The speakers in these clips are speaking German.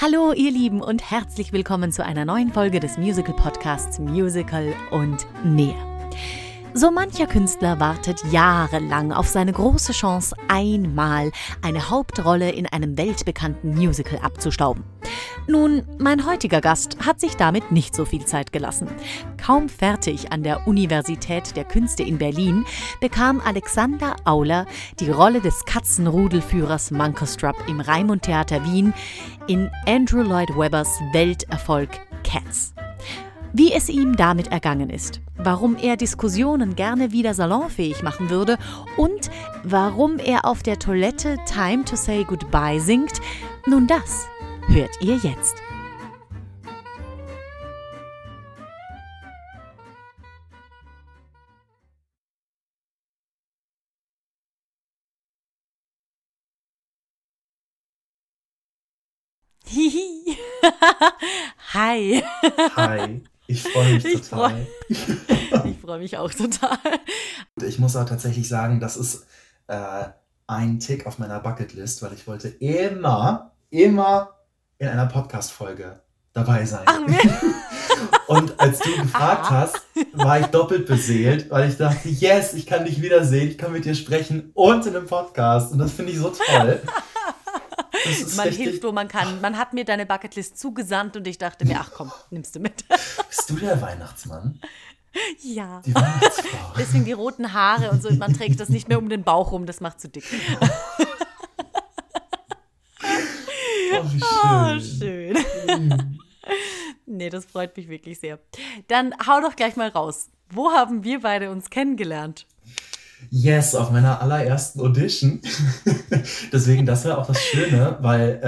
Hallo ihr Lieben und herzlich willkommen zu einer neuen Folge des Musical Podcasts Musical und mehr. So mancher Künstler wartet jahrelang auf seine große Chance, einmal eine Hauptrolle in einem weltbekannten Musical abzustauben. Nun, mein heutiger Gast hat sich damit nicht so viel Zeit gelassen. Kaum fertig an der Universität der Künste in Berlin bekam Alexander Auler die Rolle des Katzenrudelführers Munkerstrup im Raimund Theater Wien in Andrew Lloyd Webbers Welterfolg Cats. Wie es ihm damit ergangen ist, warum er Diskussionen gerne wieder salonfähig machen würde und warum er auf der Toilette Time to Say Goodbye singt, nun das hört ihr jetzt. Hihi. Hi. Hi. Ich freue mich Ich total. Ich freue mich auch total. Ich muss auch tatsächlich sagen, das ist äh, ein Tick auf meiner Bucketlist, weil ich wollte immer, immer in einer Podcast-Folge dabei sein. Ach, Und als du gefragt Aha. hast, war ich doppelt beseelt, weil ich dachte, yes, ich kann dich wiedersehen, ich kann mit dir sprechen und in einem Podcast. Und das finde ich so toll. Man richtig. hilft, wo man kann. Man hat mir deine Bucketlist zugesandt und ich dachte mir, ach komm, nimmst du mit. Bist du der Weihnachtsmann? ja. Die Weihnachtsfrau? Deswegen die roten Haare und so. Man trägt das nicht mehr um den Bauch rum, das macht zu dick. Oh, wie Oh, schön. schön. Nee, das freut mich wirklich sehr. Dann hau doch gleich mal raus. Wo haben wir beide uns kennengelernt? Yes, auf meiner allerersten Audition. Deswegen, das wäre auch das Schöne, weil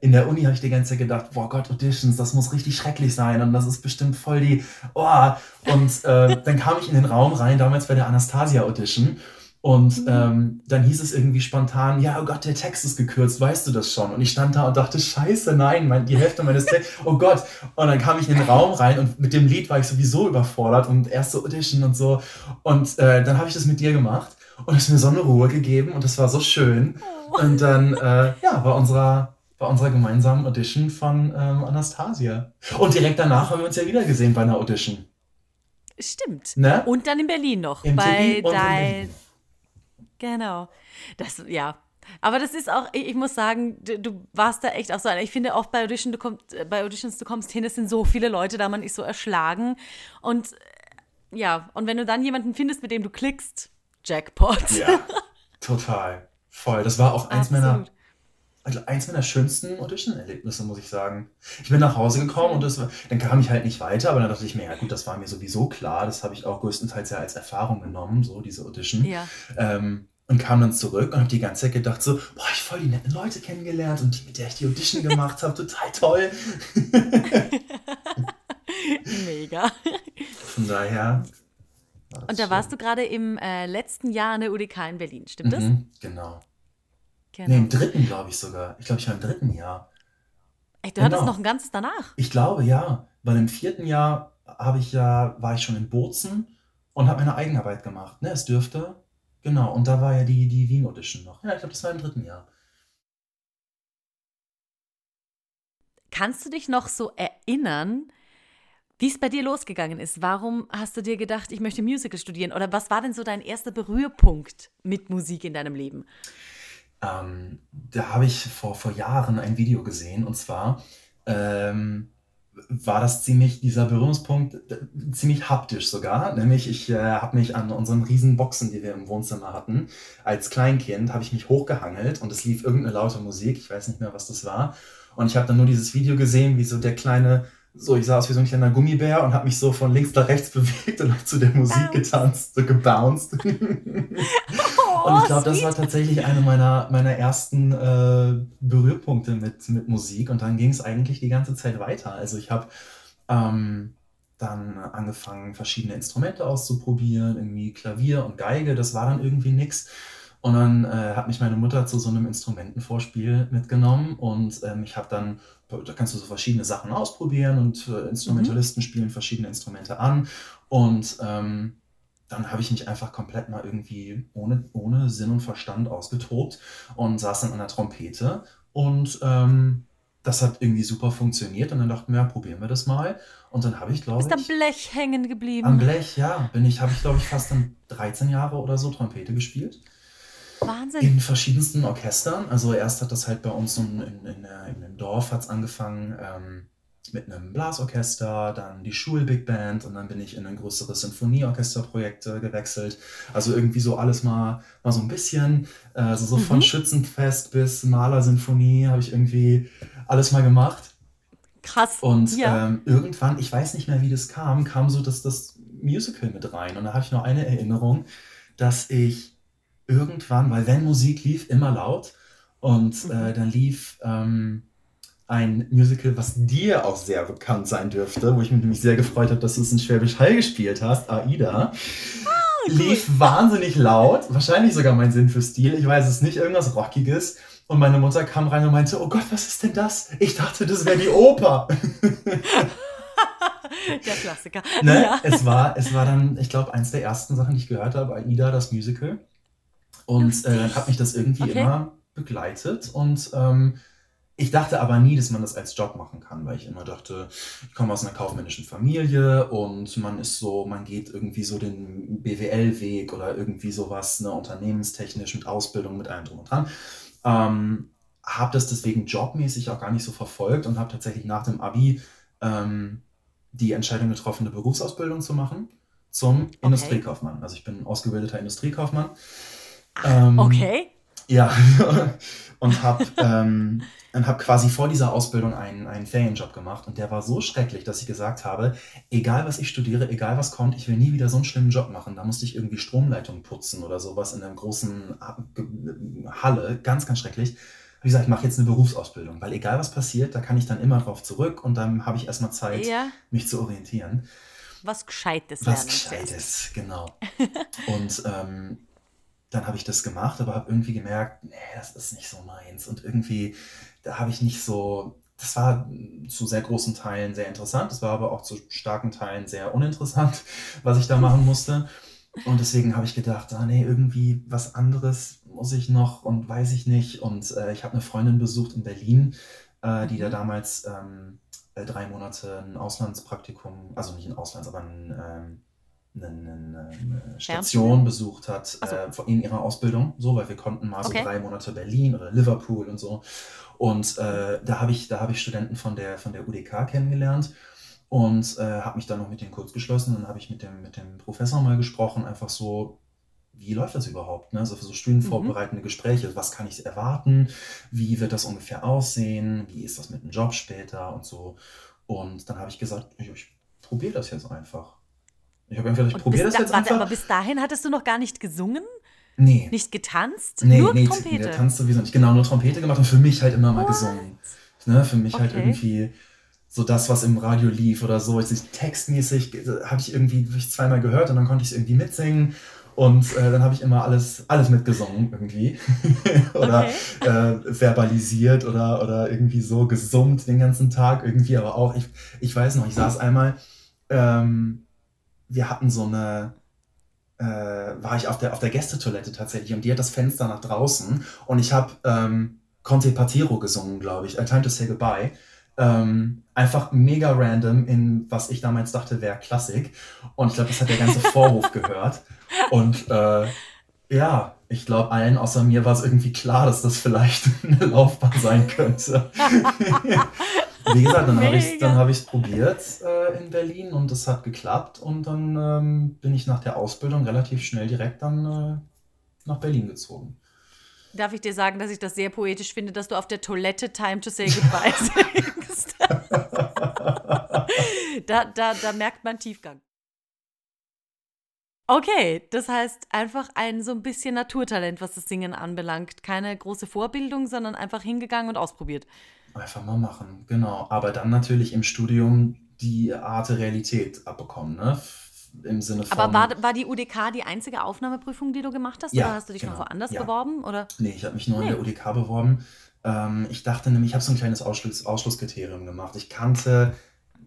äh, in der Uni habe ich die ganze Zeit gedacht, boah Gott, Auditions, das muss richtig schrecklich sein und das ist bestimmt voll die, oh. Und äh, dann kam ich in den Raum rein, damals bei der Anastasia Audition. Und ähm, dann hieß es irgendwie spontan, ja, oh Gott, der Text ist gekürzt, weißt du das schon? Und ich stand da und dachte, scheiße, nein, mein, die Hälfte meines Textes, oh Gott. Und dann kam ich in den Raum rein und mit dem Lied war ich sowieso überfordert und erste Audition und so. Und äh, dann habe ich das mit dir gemacht und es mir so eine Ruhe gegeben und das war so schön. Und dann, äh, ja, war unserer, war unserer gemeinsamen Audition von ähm, Anastasia. Und direkt danach haben wir uns ja wieder gesehen bei einer Audition. Stimmt. Ne? Und dann in Berlin noch. In bei Berlin und in dein. Berlin. Genau. Das, ja. Aber das ist auch, ich ich muss sagen, du, du warst da echt auch so einer. Ich finde oft bei, Audition, du kommst, äh, bei Auditions, du kommst hin, es sind so viele Leute da, man ist so erschlagen. Und äh, ja, und wenn du dann jemanden findest, mit dem du klickst, Jackpot. Ja, total. Voll. Das war auch eins meiner, Absolut. also eins meiner schönsten Audition-Erlebnisse, muss ich sagen. Ich bin nach Hause gekommen und das dann kam ich halt nicht weiter, aber dann dachte ich mir, ja gut, das war mir sowieso klar. Das habe ich auch größtenteils ja als Erfahrung genommen, so diese Audition. Ja. Ähm, und kam dann zurück und habe die ganze Zeit gedacht so, boah, ich voll die netten Leute kennengelernt und die, mit der ich die Audition gemacht habe, total toll. Mega. Von daher. war Und da schön. warst du gerade im äh, letzten Jahr an der UDK in Berlin, stimmt das? Mhm, genau. Genau. Nee, im dritten, glaube ich sogar. Ich glaube, ich war im dritten Jahr. Echt, du hattest genau. noch ein ganzes danach. Ich glaube, ja. Weil im vierten Jahr habe ich ja, war ich schon in Bozen und habe meine Eigenarbeit gemacht. Ne, es dürfte. Genau. Und da war ja die, die Wien Audition noch. Ja, ich glaube, das war im dritten Jahr. Kannst du dich noch so erinnern, wie es bei dir losgegangen ist? Warum hast du dir gedacht, ich möchte Musical studieren? Oder was war denn so dein erster Berührpunkt mit Musik in deinem Leben? Ähm, da habe ich vor, vor Jahren ein Video gesehen und zwar ähm, war das ziemlich, dieser Berührungspunkt, ziemlich haptisch sogar. Nämlich ich äh, habe mich an unseren riesen Boxen, die wir im Wohnzimmer hatten, als Kleinkind, habe ich mich hochgehangelt und es lief irgendeine laute Musik, ich weiß nicht mehr, was das war. Und ich habe dann nur dieses Video gesehen, wie so der kleine, so ich sah aus wie so ein kleiner Gummibär und habe mich so von links nach rechts bewegt und habe zu der Musik getanzt, so gebounced. Und ich glaube, das war tatsächlich eine meiner, meiner ersten äh, Berührpunkte mit, mit Musik. Und dann ging es eigentlich die ganze Zeit weiter. Also ich habe ähm, dann angefangen, verschiedene Instrumente auszuprobieren, irgendwie Klavier und Geige. Das war dann irgendwie nix. Und dann äh, hat mich meine Mutter zu so einem Instrumentenvorspiel mitgenommen und ähm, ich habe dann, da kannst du so verschiedene Sachen ausprobieren und äh, Instrumentalisten spielen verschiedene Instrumente an und ähm, dann habe ich mich einfach komplett mal irgendwie ohne, ohne Sinn und Verstand ausgetobt und saß dann an der Trompete und ähm, das hat irgendwie super funktioniert und dann dachten wir, ja, probieren wir das mal. Und dann habe ich, glaube ich. Ist am Blech hängen geblieben. Am Blech, ja. Bin ich, habe ich, glaube ich, fast dann 13 Jahre oder so Trompete gespielt. Wahnsinn. In verschiedensten Orchestern. Also erst hat das halt bei uns in, in, in, in einem Dorf hat's angefangen ähm, mit einem Blasorchester, dann die Schul-Big Band und dann bin ich in ein größeres Sinfonieorchesterprojekt äh, gewechselt. Also irgendwie so alles mal, mal so ein bisschen. Äh, also so von Mhm. Schützenfest bis Malersinfonie habe ich irgendwie alles mal gemacht. Krass. Und ja. ähm, irgendwann, ich weiß nicht mehr, wie das kam, kam so das, das Musical mit rein. Und da habe ich noch eine Erinnerung, dass ich irgendwann, weil wenn Musik lief, immer laut. Und Mhm. äh, dann lief ähm, ein Musical, was dir auch sehr bekannt sein dürfte, wo ich mich nämlich sehr gefreut habe, dass du es in Schwäbisch Hall gespielt hast, Aida. Lief wahnsinnig laut, wahrscheinlich sogar mein Sinn für Stil, ich weiß es nicht, irgendwas Rockiges. Und meine Mutter kam rein und meinte, oh Gott, was ist denn das? Ich dachte, das wäre die Oper. Der Klassiker. Ne? Ja. Es, war, es war dann, ich glaube, eins der ersten Sachen, die ich gehört habe, Aida, das Musical. Und äh, dann hat mich das irgendwie Okay. immer begleitet. Und ähm, ich dachte aber nie, dass man das als Job machen kann, weil ich immer dachte, ich komme aus einer kaufmännischen Familie und man ist so, man geht irgendwie so den BWL-Weg oder irgendwie sowas, ne, unternehmenstechnisch mit Ausbildung, mit allem drum und dran. Ähm, habe das deswegen jobmäßig auch gar nicht so verfolgt und habe tatsächlich nach dem Abi ähm, die Entscheidung getroffen, eine Berufsausbildung zu machen zum Industriekaufmann. Also ich bin ausgebildeter Industriekaufmann. Ähm, Okay. Ja, und habe ähm, und hab quasi vor dieser Ausbildung einen, einen Ferienjob gemacht und der war so schrecklich, dass ich gesagt habe, egal was ich studiere, egal was kommt, ich will nie wieder so einen schlimmen Job machen. Da musste ich irgendwie Stromleitungen putzen oder sowas in einer großen Halle, ganz, ganz schrecklich. Wie gesagt, ich mache jetzt eine Berufsausbildung, weil egal was passiert, da kann ich dann immer drauf zurück und dann habe ich erstmal Zeit, Ja. mich zu orientieren. Was Gescheites Was lernen. zuerst. Gescheites, genau. Und ähm, dann habe ich das gemacht, aber habe irgendwie gemerkt, nee, das ist nicht so meins. Und irgendwie, da habe ich nicht so, das war zu sehr großen Teilen sehr interessant, das war aber auch zu starken Teilen sehr uninteressant, was ich da machen musste. Und deswegen habe ich gedacht, ah nee, irgendwie was anderes muss ich noch und weiß ich nicht. Und äh, ich habe eine Freundin besucht in Berlin, äh, die da Mhm. damals ähm, äh, drei Monate ein Auslandspraktikum, also nicht ein Auslands, aber ein, ähm, eine, eine, Station besucht hat so. äh, in ihrer Ausbildung, so, weil wir konnten mal Okay. so drei Monate Berlin oder Liverpool und so. Und äh, da habe ich, da habe ich Studenten von der, von der UDK kennengelernt und äh, habe mich dann noch mit denen kurz geschlossen. Dann habe ich mit dem, mit dem Professor mal gesprochen, einfach so, wie läuft das überhaupt? Ne? Also für so studienvorbereitende Gespräche, was kann ich erwarten? Wie wird das ungefähr aussehen? Wie ist das mit dem Job später und so? Und dann habe ich gesagt, ich, ich probiere das jetzt einfach. Ich habe einfach, ich probiere das da, jetzt warte, aber einfach. bis dahin hattest du noch gar nicht gesungen? Nee. Nicht getanzt? Nee, Nur nee, Trompete? der tanzt sowieso nicht. Genau, nur Trompete gemacht und für mich halt immer mal What? gesungen. Ne, für mich halt Okay. irgendwie so das, was im Radio lief oder so. Ich, textmäßig äh, habe ich irgendwie hab ich zweimal gehört und dann konnte ich es irgendwie mitsingen. Und äh, dann habe ich immer alles, alles mitgesungen irgendwie. oder Okay. äh, verbalisiert oder, oder irgendwie so gesummt den ganzen Tag irgendwie. Aber auch, ich, ich weiß noch, ich saß einmal, ähm, wir hatten so eine, äh, war ich auf der, auf der Gästetoilette tatsächlich und die hat das Fenster nach draußen und ich habe ähm, Conte Patiro gesungen, glaube ich, A Time to Say Goodbye. Ähm, einfach mega random in was ich damals dachte wäre Klassik und ich glaube, das hat der ganze Vorhof gehört und äh, ja, ich glaube, allen außer mir war es irgendwie klar, dass das vielleicht eine Laufbahn sein könnte. Wie gesagt, dann habe ich es dann hab probiert äh, in Berlin und es hat geklappt und dann ähm, bin ich nach der Ausbildung relativ schnell direkt dann äh, nach Berlin gezogen. Darf ich dir sagen, dass ich das sehr poetisch finde, dass du auf der Toilette Time to Say Goodbye singst? da, da, da merkt man Tiefgang. Okay, das heißt einfach ein so ein bisschen Naturtalent, was das Singen anbelangt. Keine große Vorbildung, sondern einfach hingegangen und ausprobiert. Einfach mal machen, genau. Aber dann natürlich im Studium die Art der Realität abbekommen, ne? Im Sinne von. Aber war, war die UDK die einzige Aufnahmeprüfung, die du gemacht hast? Ja, oder hast du dich noch genau, woanders ja. beworben? Oder? Nee, ich habe mich nur Nee. an der UDK beworben. Ähm, ich dachte nämlich, ich habe so ein kleines Ausschluss, Ausschlusskriterium gemacht. Ich kannte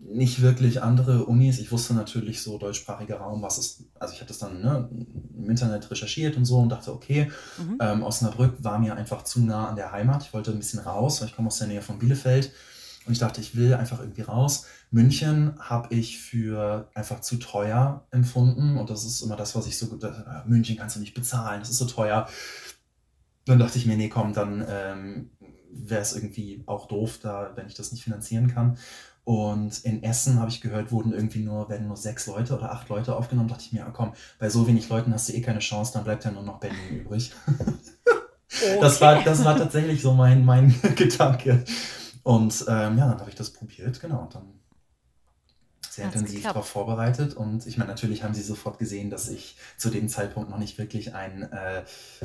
nicht wirklich andere Unis. Ich wusste natürlich so deutschsprachiger Raum, was ist, also ich habe das dann ne, im Internet recherchiert und so und dachte, okay, mhm. ähm, Osnabrück war mir einfach zu nah an der Heimat. Ich wollte ein bisschen raus, weil ich komme aus der Nähe von Bielefeld und ich dachte, ich will einfach irgendwie raus. München habe ich für einfach zu teuer empfunden und das ist immer das, was ich so, äh, München kannst du nicht bezahlen, das ist so teuer. Dann dachte ich mir, nee, komm, dann ähm, wäre es irgendwie auch doof, da, wenn ich das nicht finanzieren kann. Und in Essen habe ich gehört, wurden irgendwie nur, werden nur sechs Leute oder acht Leute aufgenommen. Da dachte ich mir, ah, komm, bei so wenig Leuten hast du eh keine Chance, dann bleibt ja nur noch Berlin übrig. Okay. Das, war, das war tatsächlich so mein, mein Gedanke. Und ähm, ja, dann habe ich das probiert, genau. Und dann sehr Hat's intensiv darauf vorbereitet. Und ich meine, natürlich haben sie sofort gesehen, dass ich zu dem Zeitpunkt noch nicht wirklich ein, äh,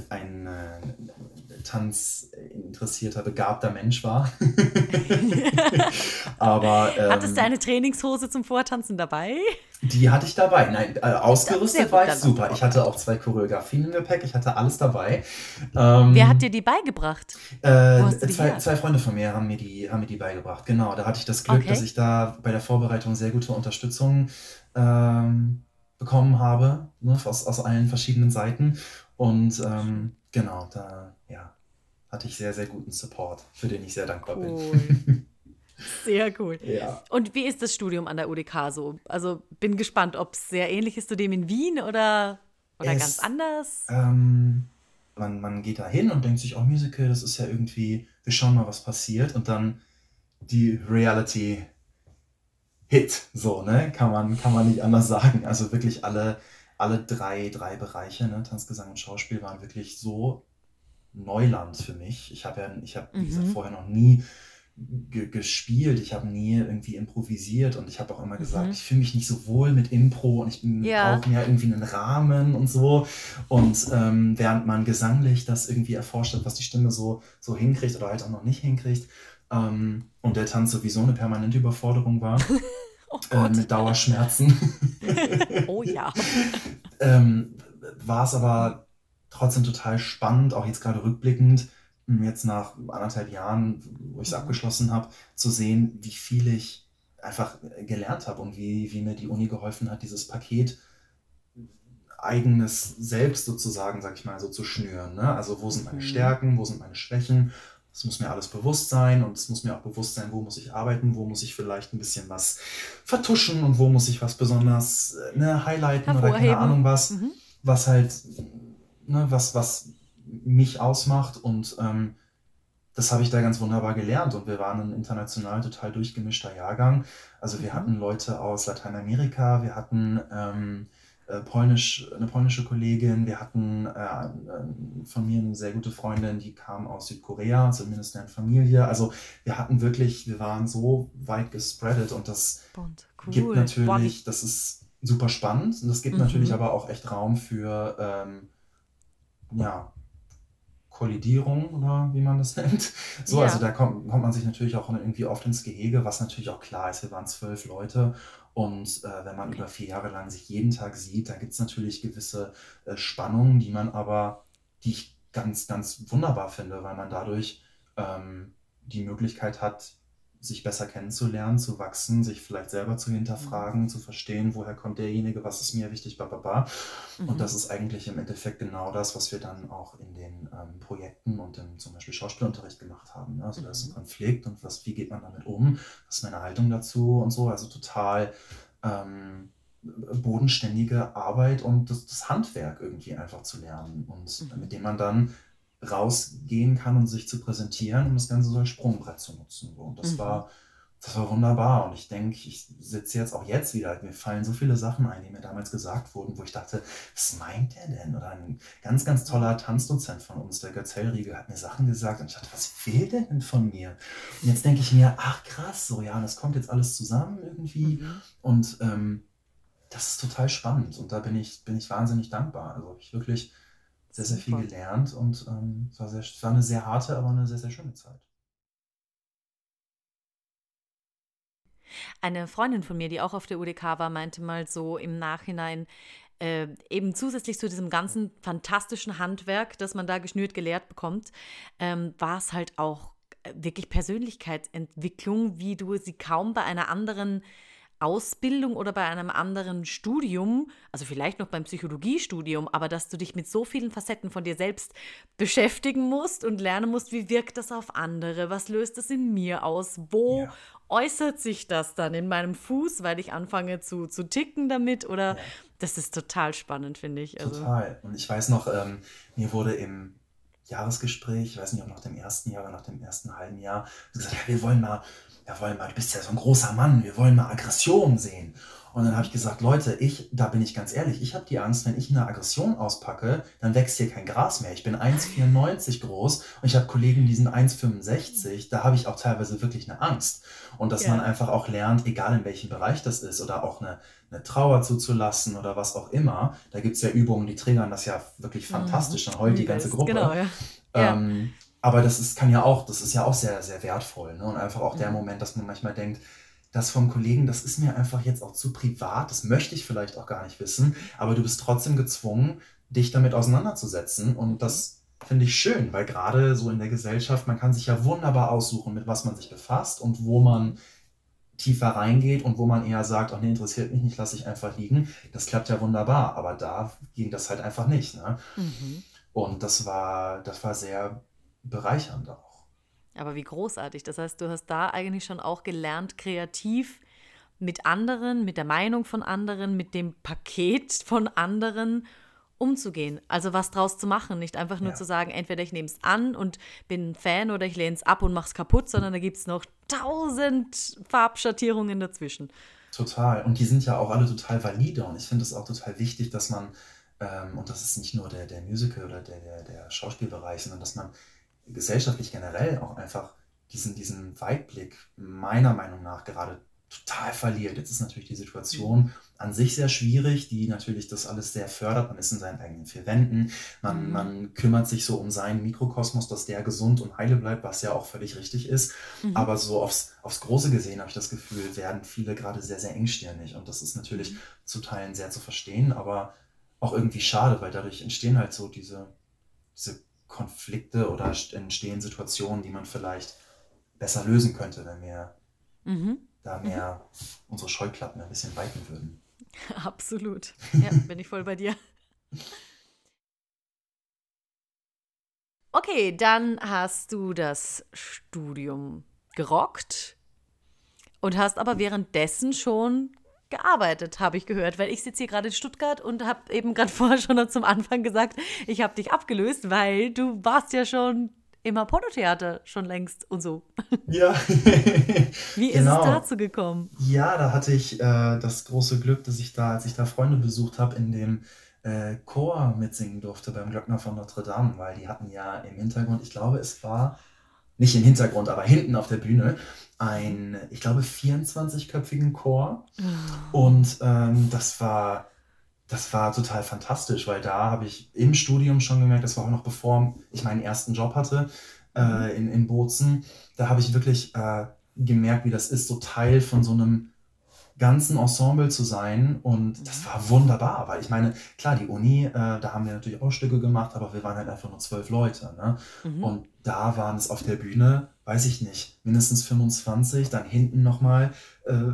ein äh, tanzinteressierter, begabter Mensch war. Aber. Ähm, Hattest du eine Trainingshose zum Vortanzen dabei? Die hatte ich dabei. Nein, äh, ausgerüstet war ich super. Ich hatte auch zwei Choreografien im Gepäck. Ich hatte alles dabei. Ähm, Wer hat dir die beigebracht? Äh, zwei, zwei, Freunde von mir haben mir, die, haben mir die beigebracht. Genau, da hatte ich das Glück, okay. dass ich da bei der Vorbereitung sehr gute Unterstützung ähm, bekommen habe, ne, aus, aus allen verschiedenen Seiten. Und ähm, genau, da ja, hatte ich sehr, sehr guten Support, für den ich sehr dankbar cool. bin. Sehr cool. Ja. Und wie ist das Studium an der UDK so? Also bin gespannt, ob es sehr ähnlich ist zu dem in Wien oder, oder es, ganz anders. Ähm, man, man geht da hin und denkt sich, oh, Musical, das ist ja irgendwie, wir schauen mal, was passiert. Und dann die Reality Hit, so, ne? Kann man, kann man nicht anders sagen. Also wirklich alle, alle drei, drei Bereiche, ne? Tanz, Gesang und Schauspiel waren wirklich so Neuland für mich. Ich habe ja, ich habe, wie gesagt, mhm. vorher noch nie gespielt, ich habe nie irgendwie improvisiert und ich habe auch immer gesagt, mhm. ich fühle mich nicht so wohl mit Impro und ich ja. brauche mir irgendwie einen Rahmen und so. Und ähm, während man gesanglich das irgendwie erforscht hat, was die Stimme so, so hinkriegt oder halt auch noch nicht hinkriegt, ähm, und der Tanz sowieso eine permanente Überforderung war, oh äh, mit Dauerschmerzen. oh ja. ähm, war es aber trotzdem total spannend, auch jetzt gerade rückblickend, jetzt nach anderthalb Jahren, wo ich es mhm. abgeschlossen habe, zu sehen, wie viel ich einfach gelernt habe und wie, wie mir die Uni geholfen hat, dieses Paket eigenes Selbst sozusagen, sag ich mal, so zu schnüren. Ne? Also wo sind meine mhm. Stärken, wo sind meine Schwächen? Es muss mir alles bewusst sein und es muss mir auch bewusst sein, wo muss ich arbeiten, wo muss ich vielleicht ein bisschen was vertuschen und wo muss ich was besonders ne, highlighten oder keine Ahnung was, mhm. was halt, ne, was, was mich ausmacht und ähm, das habe ich da ganz wunderbar gelernt und wir waren ein international total durchgemischter Jahrgang. Also wir mhm. hatten Leute aus Lateinamerika, wir hatten ähm, äh, polnisch, eine polnische Kollegin, wir hatten äh, von mir eine sehr gute Freundin, die kam aus Südkorea, zumindest in Familie. Also wir hatten wirklich, wir waren so weit gespreadet und das cool. gibt natürlich, das ist super spannend und das gibt mhm. natürlich aber auch echt Raum für ähm, ja, Kollidierung oder wie man das nennt. So, ja. also da kommt, kommt man sich natürlich auch irgendwie oft ins Gehege, was natürlich auch klar ist. Wir waren zwölf Leute und äh, wenn man über vier Jahre lang sich jeden Tag sieht, da gibt es natürlich gewisse äh, Spannungen, die man aber, die ich ganz, ganz wunderbar finde, weil man dadurch ähm, die Möglichkeit hat, sich besser kennenzulernen, zu wachsen, sich vielleicht selber zu hinterfragen, mhm. zu verstehen, woher kommt derjenige, was ist mir wichtig, bla Mhm. Und das ist eigentlich im Endeffekt genau das, was wir dann auch in den ähm, Projekten und im zum Beispiel Schauspielunterricht gemacht haben. Ne? Also mhm. da ist ein mhm. Konflikt und was, wie geht man damit um, was ist meine Haltung dazu und so. Also total ähm, bodenständige Arbeit und das, das, Handwerk irgendwie einfach zu lernen und mhm. mit dem man dann rausgehen kann und sich zu präsentieren und das Ganze so als Sprungbrett zu nutzen. Und das mhm. war das war wunderbar. Und ich denke, ich sitze jetzt auch jetzt wieder. Mir fallen so viele Sachen ein, die mir damals gesagt wurden, wo ich dachte, was meint der denn? Oder ein ganz, ganz toller Tanzdozent von uns, der Götz Hellriegel, hat mir Sachen gesagt. Und ich dachte, was fehlt denn von mir? Und jetzt denke ich mir, ach krass, so ja, das kommt jetzt alles zusammen irgendwie. Mhm. Und ähm, das ist total spannend. Und da bin ich, bin ich wahnsinnig dankbar. Also ich wirklich sehr, sehr viel gelernt und ähm, es, war sehr, es war eine sehr harte, aber eine sehr, sehr schöne Zeit. Eine Freundin von mir, die auch auf der UDK war, meinte mal so im Nachhinein, äh, eben zusätzlich zu diesem ganzen fantastischen Handwerk, das man da geschnürt gelehrt bekommt, ähm, war es halt auch wirklich Persönlichkeitsentwicklung, wie du sie kaum bei einer anderen Ausbildung oder bei einem anderen Studium, also vielleicht noch beim Psychologiestudium, aber dass du dich mit so vielen Facetten von dir selbst beschäftigen musst und lernen musst, wie wirkt das auf andere, was löst es in mir aus, wo ja. äußert sich das dann in meinem Fuß, weil ich anfange zu, zu ticken damit oder ja. das ist total spannend, finde ich. Also. Total. Und ich weiß noch, ähm, mir wurde im Jahresgespräch, ich weiß nicht, ob nach dem ersten Jahr oder nach dem ersten halben Jahr, gesagt, ja, wir wollen mal ja, wollen mal, du bist ja so ein großer Mann, wir wollen mal Aggression sehen. Und dann habe ich gesagt, Leute, ich, da bin ich ganz ehrlich, ich habe die Angst, wenn ich eine Aggression auspacke, dann wächst hier kein Gras mehr. Ich bin 1,94 groß und ich habe Kollegen, die sind 1,65. Da habe ich auch teilweise wirklich eine Angst. Und dass ja. man einfach auch lernt, egal in welchem Bereich das ist, oder auch eine, eine Trauer zuzulassen oder was auch immer. Da gibt es ja Übungen, die triggern das ja wirklich mhm. fantastisch. Dann heult die ganze Gruppe. Genau, ja. Ähm, aber das ist, kann ja auch, das ist ja auch sehr, sehr wertvoll. Ne? Und einfach auch der mhm. Moment, dass man manchmal denkt, das vom Kollegen, das ist mir einfach jetzt auch zu privat, das möchte ich vielleicht auch gar nicht wissen, aber du bist trotzdem gezwungen, dich damit auseinanderzusetzen. Und das finde ich schön, weil gerade so in der Gesellschaft, man kann sich ja wunderbar aussuchen, mit was man sich befasst und wo man tiefer reingeht und wo man eher sagt, ach nee, interessiert mich nicht, lasse ich einfach liegen. Das klappt ja wunderbar, aber da ging das halt einfach nicht. Ne? Mhm. Und das war, das war sehr bereichernd auch. Aber wie großartig. Das heißt, du hast da eigentlich schon auch gelernt, kreativ mit anderen, mit der Meinung von anderen, mit dem Paket von anderen umzugehen. Also was draus zu machen. Nicht einfach nur ja. zu sagen, entweder ich nehme es an und bin ein Fan oder ich lehne es ab und mache es kaputt, sondern da gibt es noch tausend Farbschattierungen dazwischen. Total. Und die sind ja auch alle total valide. Und ich finde es auch total wichtig, dass man, ähm, und das ist nicht nur der, der Musical oder der, der, der Schauspielbereich, sondern dass man gesellschaftlich generell auch einfach diesen, diesen Weitblick meiner Meinung nach gerade total verliert. Jetzt ist natürlich die Situation an sich sehr schwierig, die natürlich das alles sehr fördert. Man ist in seinen eigenen vier Wänden. Man, mhm. man kümmert sich so um seinen Mikrokosmos, dass der gesund und heile bleibt, was ja auch völlig richtig ist. Mhm. Aber so aufs, aufs Große gesehen habe ich das Gefühl, werden viele gerade sehr, sehr engstirnig. Und das ist natürlich mhm. zu Teilen sehr zu verstehen, aber auch irgendwie schade, weil dadurch entstehen halt so diese, diese Konflikte oder entstehen Situationen, die man vielleicht besser lösen könnte, wenn wir mhm. da mehr mhm. unsere Scheuklappen ein bisschen weiten würden. Absolut. Ja, bin ich voll bei dir. Okay, dann hast du das Studium gerockt und hast aber währenddessen schon gearbeitet, habe ich gehört, weil ich sitze hier gerade in Stuttgart und habe eben gerade vorher schon zum Anfang gesagt, ich habe dich abgelöst, weil du warst ja schon immer Pornotheater schon längst und so. Ja. Wie ist genau. es dazu gekommen? Ja, da hatte ich äh, das große Glück, dass ich da, als ich da Freunde besucht habe, in dem äh, Chor mitsingen durfte beim Glöckner von Notre Dame, weil die hatten ja im Hintergrund, ich glaube, es war nicht im Hintergrund, aber hinten auf der Bühne, ein, ich glaube, 24-köpfigen Chor. Oh. Und ähm, das war das war total fantastisch, weil da habe ich im Studium schon gemerkt, das war auch noch bevor ich meinen ersten Job hatte äh, mhm. in, in Bozen, da habe ich wirklich äh, gemerkt, wie das ist, so Teil von so einem ganzen Ensemble zu sein. Und das mhm. war wunderbar, weil ich meine, klar, die Uni, äh, da haben wir natürlich auch Stücke gemacht, aber wir waren halt einfach nur zwölf Leute. Ne? Mhm. Und da waren es auf der Bühne, weiß ich nicht, mindestens 25, dann hinten nochmal äh,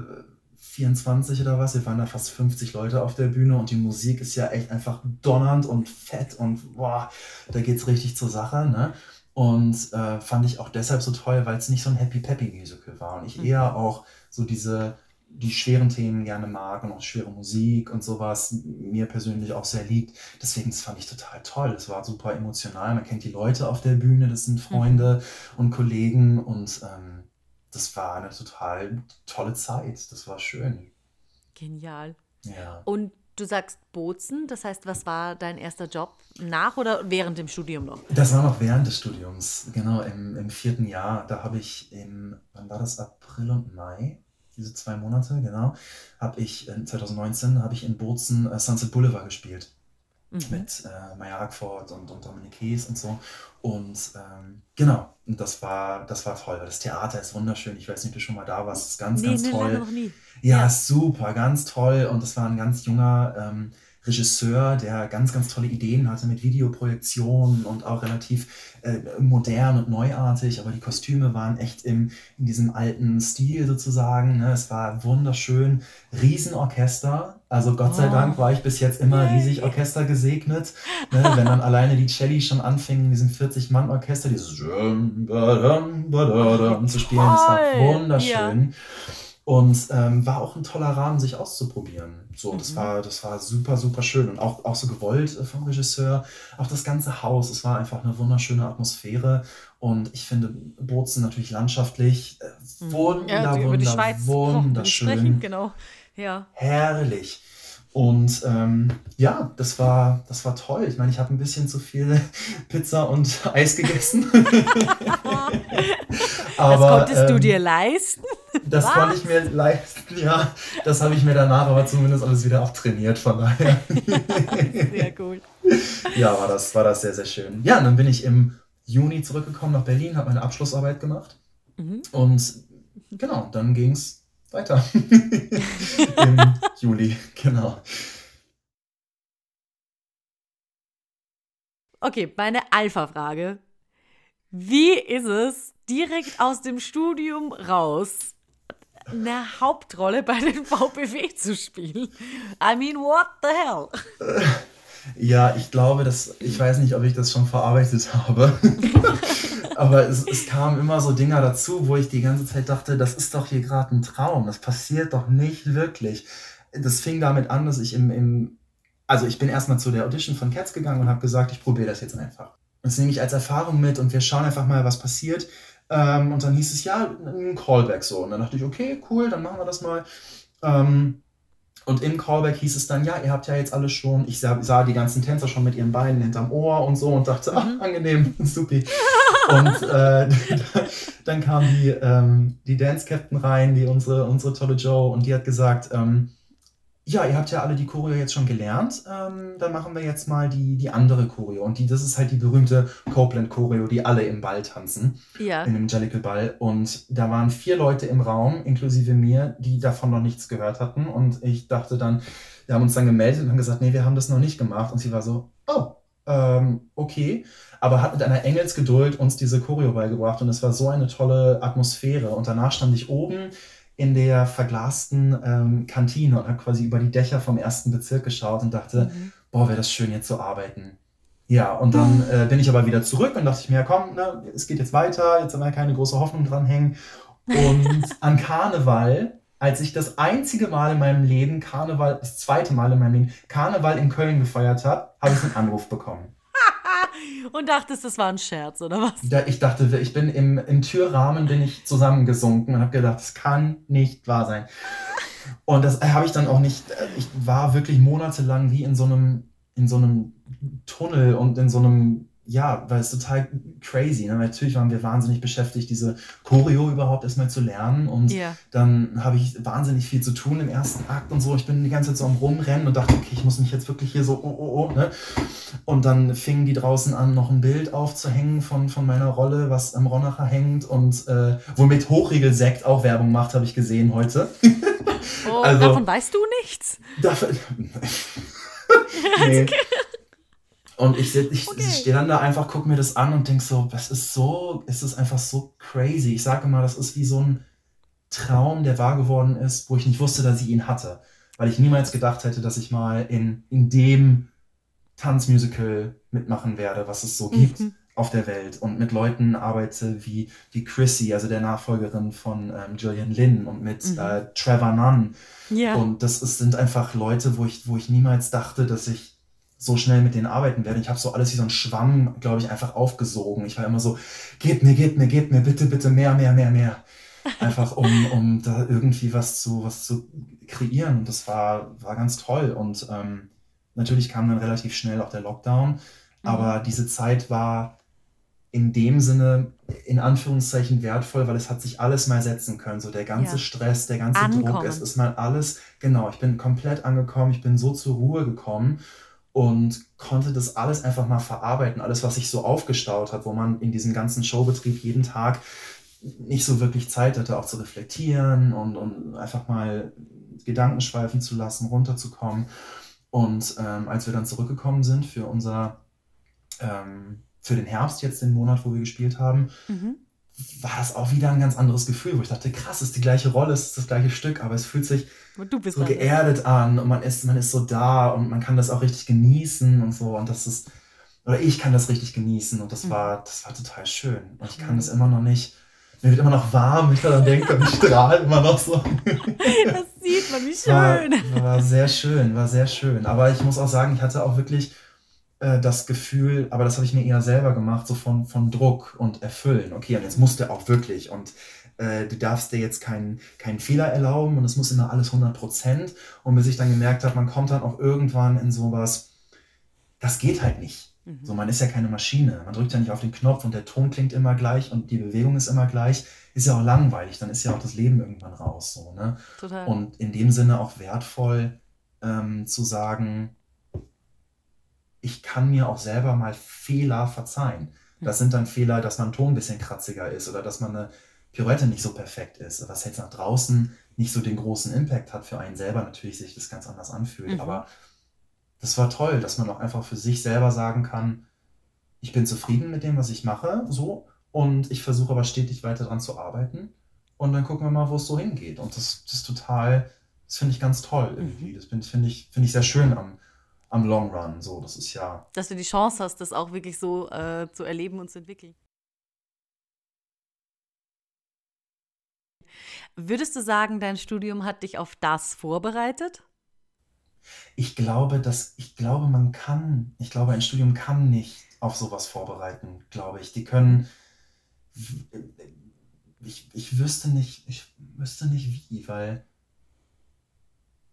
24 oder was. Wir waren da fast 50 Leute auf der Bühne und die Musik ist ja echt einfach donnernd und fett und boah, da geht's richtig zur Sache. Ne? Und äh, fand ich auch deshalb so toll, weil es nicht so ein Happy Peppy Musical war und ich mhm. eher auch so diese die schweren Themen gerne mag und auch schwere Musik und sowas mir persönlich auch sehr liegt. Deswegen das fand ich total toll. Es war super emotional. Man kennt die Leute auf der Bühne, das sind Freunde mhm. und Kollegen und ähm, das war eine total tolle Zeit. Das war schön. Genial. Ja. Und du sagst Bozen, das heißt, was war dein erster Job nach oder während dem Studium noch? Das war noch während des Studiums, genau, im, im vierten Jahr. Da habe ich im, wann war das, April und Mai? Diese zwei Monate, genau, habe ich, in 2019 habe ich in Bozen äh, Sunset Boulevard gespielt. Mhm. Mit äh, Maya Hackford und, und Dominic Hayes und so. Und ähm, genau, und das war, das war toll, weil das Theater ist wunderschön. Ich weiß nicht, ob du schon mal da warst. Es ist ganz, nee, ganz nee, toll. Noch nie. Ja, ja, super, ganz toll. Und das war ein ganz junger ähm, Regisseur, der ganz, ganz tolle Ideen hatte mit Videoprojektionen und auch relativ äh, modern und neuartig, aber die Kostüme waren echt im, in diesem alten Stil sozusagen. Ne? Es war wunderschön. Riesenorchester. Also Gott sei Oh. Dank war ich bis jetzt immer riesig Orchester gesegnet. Ne? Wenn dann alleine die Celli schon anfingen, in diesem 40-Mann-Orchester, dieses zu spielen, das war wunderschön. Und ähm, war auch ein toller Rahmen, sich auszuprobieren. So, das Mhm. war, das war super, super schön und auch, auch so gewollt äh, vom Regisseur. Auch das ganze Haus, es war einfach eine wunderschöne Atmosphäre. Und ich finde Bozen natürlich landschaftlich äh, wunder, Ja, die wunder, Schweiz wunderschön, genau. Ja. herrlich. Und ähm, ja, das war, das war toll. Ich meine, ich habe ein bisschen zu viel Pizza und Eis gegessen. das konntest du ähm, dir leisten. Das Was? konnte ich mir leisten, ja. Das habe ich mir danach aber zumindest alles wieder auch trainiert, von daher. Sehr gut. ja, war das, war das sehr, sehr schön. Ja, und dann bin ich im Juni zurückgekommen nach Berlin, habe meine Abschlussarbeit gemacht Mhm. und genau, dann ging es weiter. Im Juli, genau. Okay, meine Alpha-Frage. Wie ist es, direkt aus dem Studium raus eine Hauptrolle bei den VPW zu spielen? I mean, what the hell? Ja, ich glaube, dass ich weiß nicht, ob ich das schon verarbeitet habe. Aber es, es kamen immer so Dinger dazu, wo ich die ganze Zeit dachte, das ist doch hier gerade ein Traum. Das passiert doch nicht wirklich. Das fing damit an, dass ich im, im also ich bin erstmal zu der Audition von Cats gegangen und habe gesagt, ich probiere das jetzt einfach. Das nehme ich als Erfahrung mit und wir schauen einfach mal, was passiert. Ähm, und dann hieß es ja, ein Callback so. Und dann dachte ich, okay, cool, dann machen wir das mal. Ähm, und im Callback hieß es dann, ja, ihr habt ja jetzt alle schon, ich sah, sah die ganzen Tänzer schon mit ihren Beinen hinterm Ohr und so und dachte, ach, angenehm, supi. Und äh, dann kam die, ähm, die Dance Captain rein, die unsere, unsere tolle Joe, und die hat gesagt, ähm, ja, ihr habt ja alle die Choreo jetzt schon gelernt, ähm, dann machen wir jetzt mal die, die andere Choreo. Und die, das ist halt die berühmte Copeland Choreo, die alle im Ball tanzen Ja. in dem Jellicle Ball. Und da waren vier Leute im Raum, inklusive mir, die davon noch nichts gehört hatten. Und ich dachte dann, wir haben uns dann gemeldet und haben gesagt, nee, wir haben das noch nicht gemacht. Und sie war so, oh, ähm, okay. Aber hat mit einer Engelsgeduld uns diese Choreo beigebracht. Und es war so eine tolle Atmosphäre. Und danach stand ich oben in der verglasten ähm, Kantine und habe quasi über die Dächer vom ersten Bezirk geschaut und dachte, Mhm. boah, wäre das schön, jetzt zu arbeiten. Ja, und dann äh, bin ich aber wieder zurück und dachte ich mir, ja, komm, ne, es geht jetzt weiter, jetzt haben wir keine große Hoffnung dranhängen. Und an Karneval, als ich das einzige Mal in meinem Leben Karneval, das zweite Mal in meinem Leben Karneval in Köln gefeiert habe, habe ich einen Anruf bekommen. Und dachtest, das war ein Scherz, oder was? Da, ich dachte, ich bin im, im Türrahmen bin ich zusammengesunken und habe gedacht, das kann nicht wahr sein. Und das äh, habe ich dann auch nicht, äh, ich war wirklich monatelang wie in so einem, in so einem Tunnel und in so einem, ja, weil es total crazy. Ne? Natürlich waren wir wahnsinnig beschäftigt, diese Choreo überhaupt erstmal zu lernen. Und Ja. dann habe ich wahnsinnig viel zu tun im ersten Akt und so. Ich bin die ganze Zeit so am Rumrennen und dachte, okay, ich muss mich jetzt wirklich hier so, oh, oh, oh. Ne? Und dann fingen die draußen an, noch ein Bild aufzuhängen von, von meiner Rolle, was am Ronacher hängt und äh, womit Hochregelsekt auch Werbung macht, habe ich gesehen heute. Oh, Also- davon weißt du nichts. Dafür, nee. Und ich, ich, Okay. ich stehe dann da einfach, gucke mir das an und denke so, das ist so, es ist einfach so crazy. Ich sage immer, das ist wie so ein Traum, der wahr geworden ist, wo ich nicht wusste, dass ich ihn hatte. Weil ich niemals gedacht hätte, dass ich mal in, in dem Tanzmusical mitmachen werde, was es so gibt Mhm. auf der Welt und mit Leuten arbeite wie, wie Chrissy, also der Nachfolgerin von ähm, Gillian Lynn und mit Mhm. äh, Trevor Nunn. Ja. Und das ist, sind einfach Leute, wo ich, wo ich niemals dachte, dass ich so schnell mit denen arbeiten werde. Ich habe so alles wie so ein Schwamm, glaube ich, einfach aufgesogen. Ich war immer so, gebt mir, gebt mir, gebt mir, bitte, bitte mehr, mehr, mehr, mehr. Einfach um, um da irgendwie was zu, was zu kreieren. Und das war, war ganz toll. Und ähm, natürlich kam dann relativ schnell auch der Lockdown. Mhm. Aber diese Zeit war in dem Sinne in Anführungszeichen wertvoll, weil es hat sich alles mal setzen können. So der ganze Ja. Stress, der ganze Druck, Ankommen. es ist mal alles, genau, ich bin komplett angekommen, ich bin so zur Ruhe gekommen und konnte das alles einfach mal verarbeiten, alles, was sich so aufgestaut hat, wo man in diesem ganzen Showbetrieb jeden Tag nicht so wirklich Zeit hatte, auch zu reflektieren und, und einfach mal Gedanken schweifen zu lassen, runterzukommen. Und ähm, als wir dann zurückgekommen sind für unser, ähm, für den Herbst jetzt, den Monat, wo wir gespielt haben, mhm. War das auch wieder ein ganz anderes Gefühl, wo ich dachte, krass, ist die gleiche Rolle, ist das gleiche Stück, aber es fühlt sich so geerdet an und man ist, man ist so da und man kann das auch richtig genießen und so und das ist, oder ich kann das richtig genießen und das mhm. war, das war total schön und ich kann mhm. das immer noch nicht, mir wird immer noch warm, ich daran denke und ich strahle immer noch so. Das sieht man, wie schön. War, war, sehr schön, war sehr schön. Aber ich muss auch sagen, ich hatte auch wirklich äh, das Gefühl, aber das habe ich mir eher selber gemacht, so von, von Druck und Erfüllen. Okay, und jetzt musst du auch wirklich und äh, du darfst dir jetzt keinen, keinen Fehler erlauben und es muss immer alles 100 Prozent. Und bis ich dann gemerkt habe, man kommt dann auch irgendwann in sowas, das geht halt nicht. Mhm. So, man ist ja keine Maschine. Man drückt ja nicht auf den Knopf und der Ton klingt immer gleich und die Bewegung ist immer gleich. Ist ja auch langweilig, dann ist ja auch das Leben irgendwann raus. So, ne? Total. Und in dem Sinne auch wertvoll ähm, zu sagen, ich kann mir auch selber mal Fehler verzeihen. Das mhm. sind dann Fehler, dass mein Ton ein bisschen kratziger ist oder dass man eine Pirouette nicht so perfekt ist, was jetzt nach draußen nicht so den großen Impact hat für einen selber, natürlich sich das ganz anders anfühlt. Mhm. Aber das war toll, dass man auch einfach für sich selber sagen kann, ich bin zufrieden mit dem, was ich mache, so, und ich versuche aber stetig weiter daran zu arbeiten. Und dann gucken wir mal, wo es so hingeht. Und das, das ist total, das finde ich ganz toll irgendwie. Mhm. Das finde ich, find ich sehr schön am, am Long Run. So, das ist ja. Dass du die Chance hast, das auch wirklich so äh, zu erleben und zu entwickeln. Würdest du sagen, dein Studium hat dich auf das vorbereitet? Ich glaube, dass, ich glaube, man kann, ich glaube, ein Studium kann nicht auf sowas vorbereiten, glaube ich. Die können, ich, ich wüsste nicht, ich wüsste nicht wie, weil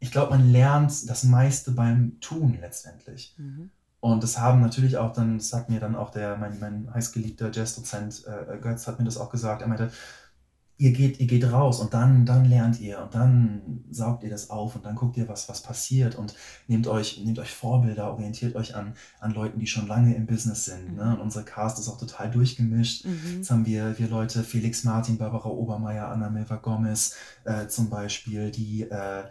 ich glaube, man lernt das meiste beim Tun letztendlich. Mhm. Und das haben natürlich auch dann, das sagt mir dann auch der, mein, mein heißgeliebter Jazzdozent äh, Götz hat mir das auch gesagt. Er meinte, ihr geht, ihr geht raus und dann, dann lernt ihr und dann saugt ihr das auf und dann guckt ihr, was, was passiert und nehmt euch, nehmt euch Vorbilder, orientiert euch an, an Leuten, die schon lange im Business sind. Ne? Und unsere Cast ist auch total durchgemischt. Mhm. Jetzt haben wir, wir Leute, Felix Martin, Barbara Obermeier, Anna Milva Gomez äh, zum Beispiel, die äh,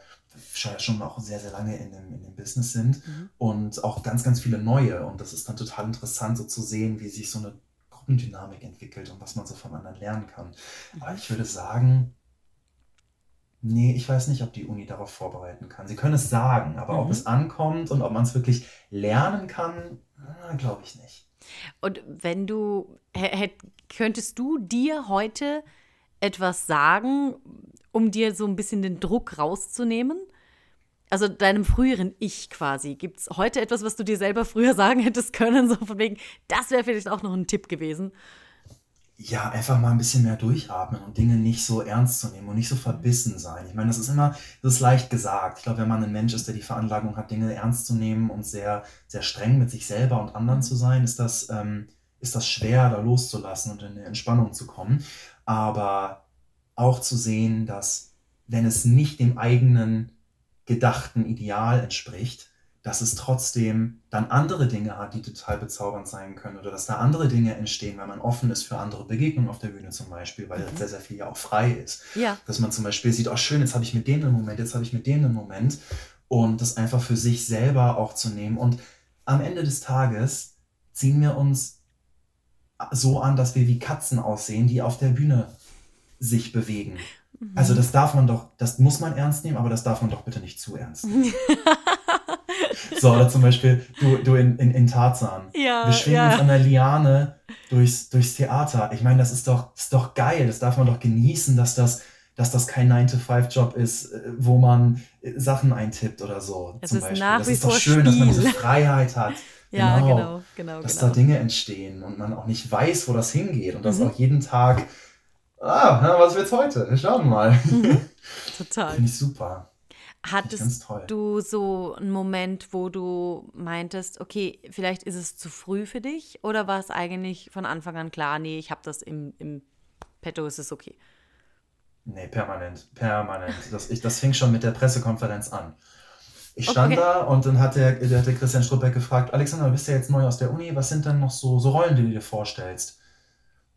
schon auch sehr, sehr lange in dem, in dem Business sind mhm. und auch ganz, ganz viele neue. Und das ist dann total interessant, so zu sehen, wie sich so eine Gruppendynamik entwickelt und was man so von anderen lernen kann. Mhm. Aber ich würde sagen, nee, ich weiß nicht, ob die Uni darauf vorbereiten kann. Sie können es sagen, aber mhm. ob es ankommt und ob man es wirklich lernen kann, glaube ich nicht. Und wenn du, könntest du dir heute etwas sagen, um dir so ein bisschen den Druck rauszunehmen? also deinem früheren Ich quasi, gibt es heute etwas, was du dir selber früher sagen hättest können, so von wegen, das wäre vielleicht auch noch ein Tipp gewesen? Ja, einfach mal ein bisschen mehr durchatmen und Dinge nicht so ernst zu nehmen und nicht so verbissen sein. Ich meine, das ist immer, das ist leicht gesagt. Ich glaube, wenn man ein Mensch ist, der die Veranlagung hat, Dinge ernst zu nehmen und sehr, sehr streng mit sich selber und anderen zu sein, ist das, ähm, ist das schwer, da loszulassen und in eine Entspannung zu kommen. Aber auch zu sehen, dass wenn es nicht dem eigenen gedachten Ideal entspricht, dass es trotzdem dann andere Dinge hat, die total bezaubernd sein können oder dass da andere Dinge entstehen, weil man offen ist für andere Begegnungen auf der Bühne zum Beispiel, weil mhm. sehr, sehr viel ja auch frei ist. Ja. Dass man zum Beispiel sieht, oh schön, jetzt habe ich mit denen einen Moment, jetzt habe ich mit denen einen Moment und das einfach für sich selber auch zu nehmen. Und am Ende des Tages ziehen wir uns so an, dass wir wie Katzen aussehen, die auf der Bühne sich bewegen. Mhm. Also das darf man doch, das muss man ernst nehmen, aber das darf man doch bitte nicht zu ernst nehmen. so, oder zum Beispiel du, du in, in, in Tarzan. Ja, Wir schwingen ja. uns an der Liane durchs, durchs Theater. Ich meine, das ist doch, ist doch geil. Das darf man doch genießen, dass das, dass das kein 9-to-5-Job ist, äh, wo man äh, Sachen eintippt oder so. Es zum ist Beispiel. nach das wie ist doch schön, Spiel. dass man diese Freiheit hat. ja, genau, genau, genau. Dass genau. da Dinge entstehen und man auch nicht weiß, wo das hingeht und dass mhm. auch jeden Tag ah, was wird's heute? Schauen wir mal. Mhm. Total. Finde ich super. Hattest du so einen Moment, wo du meintest, okay, vielleicht ist es zu früh für dich? Oder war es eigentlich von Anfang an klar, nee, ich habe das im, im Petto, ist es okay? Nee, permanent, permanent. Das, ich, das fing schon mit der Pressekonferenz an. Ich stand okay. da und dann hat der, der, der Christian Struppeck gefragt, Alexander, du bist ja jetzt neu aus der Uni, was sind denn noch so, so Rollen, die du dir vorstellst?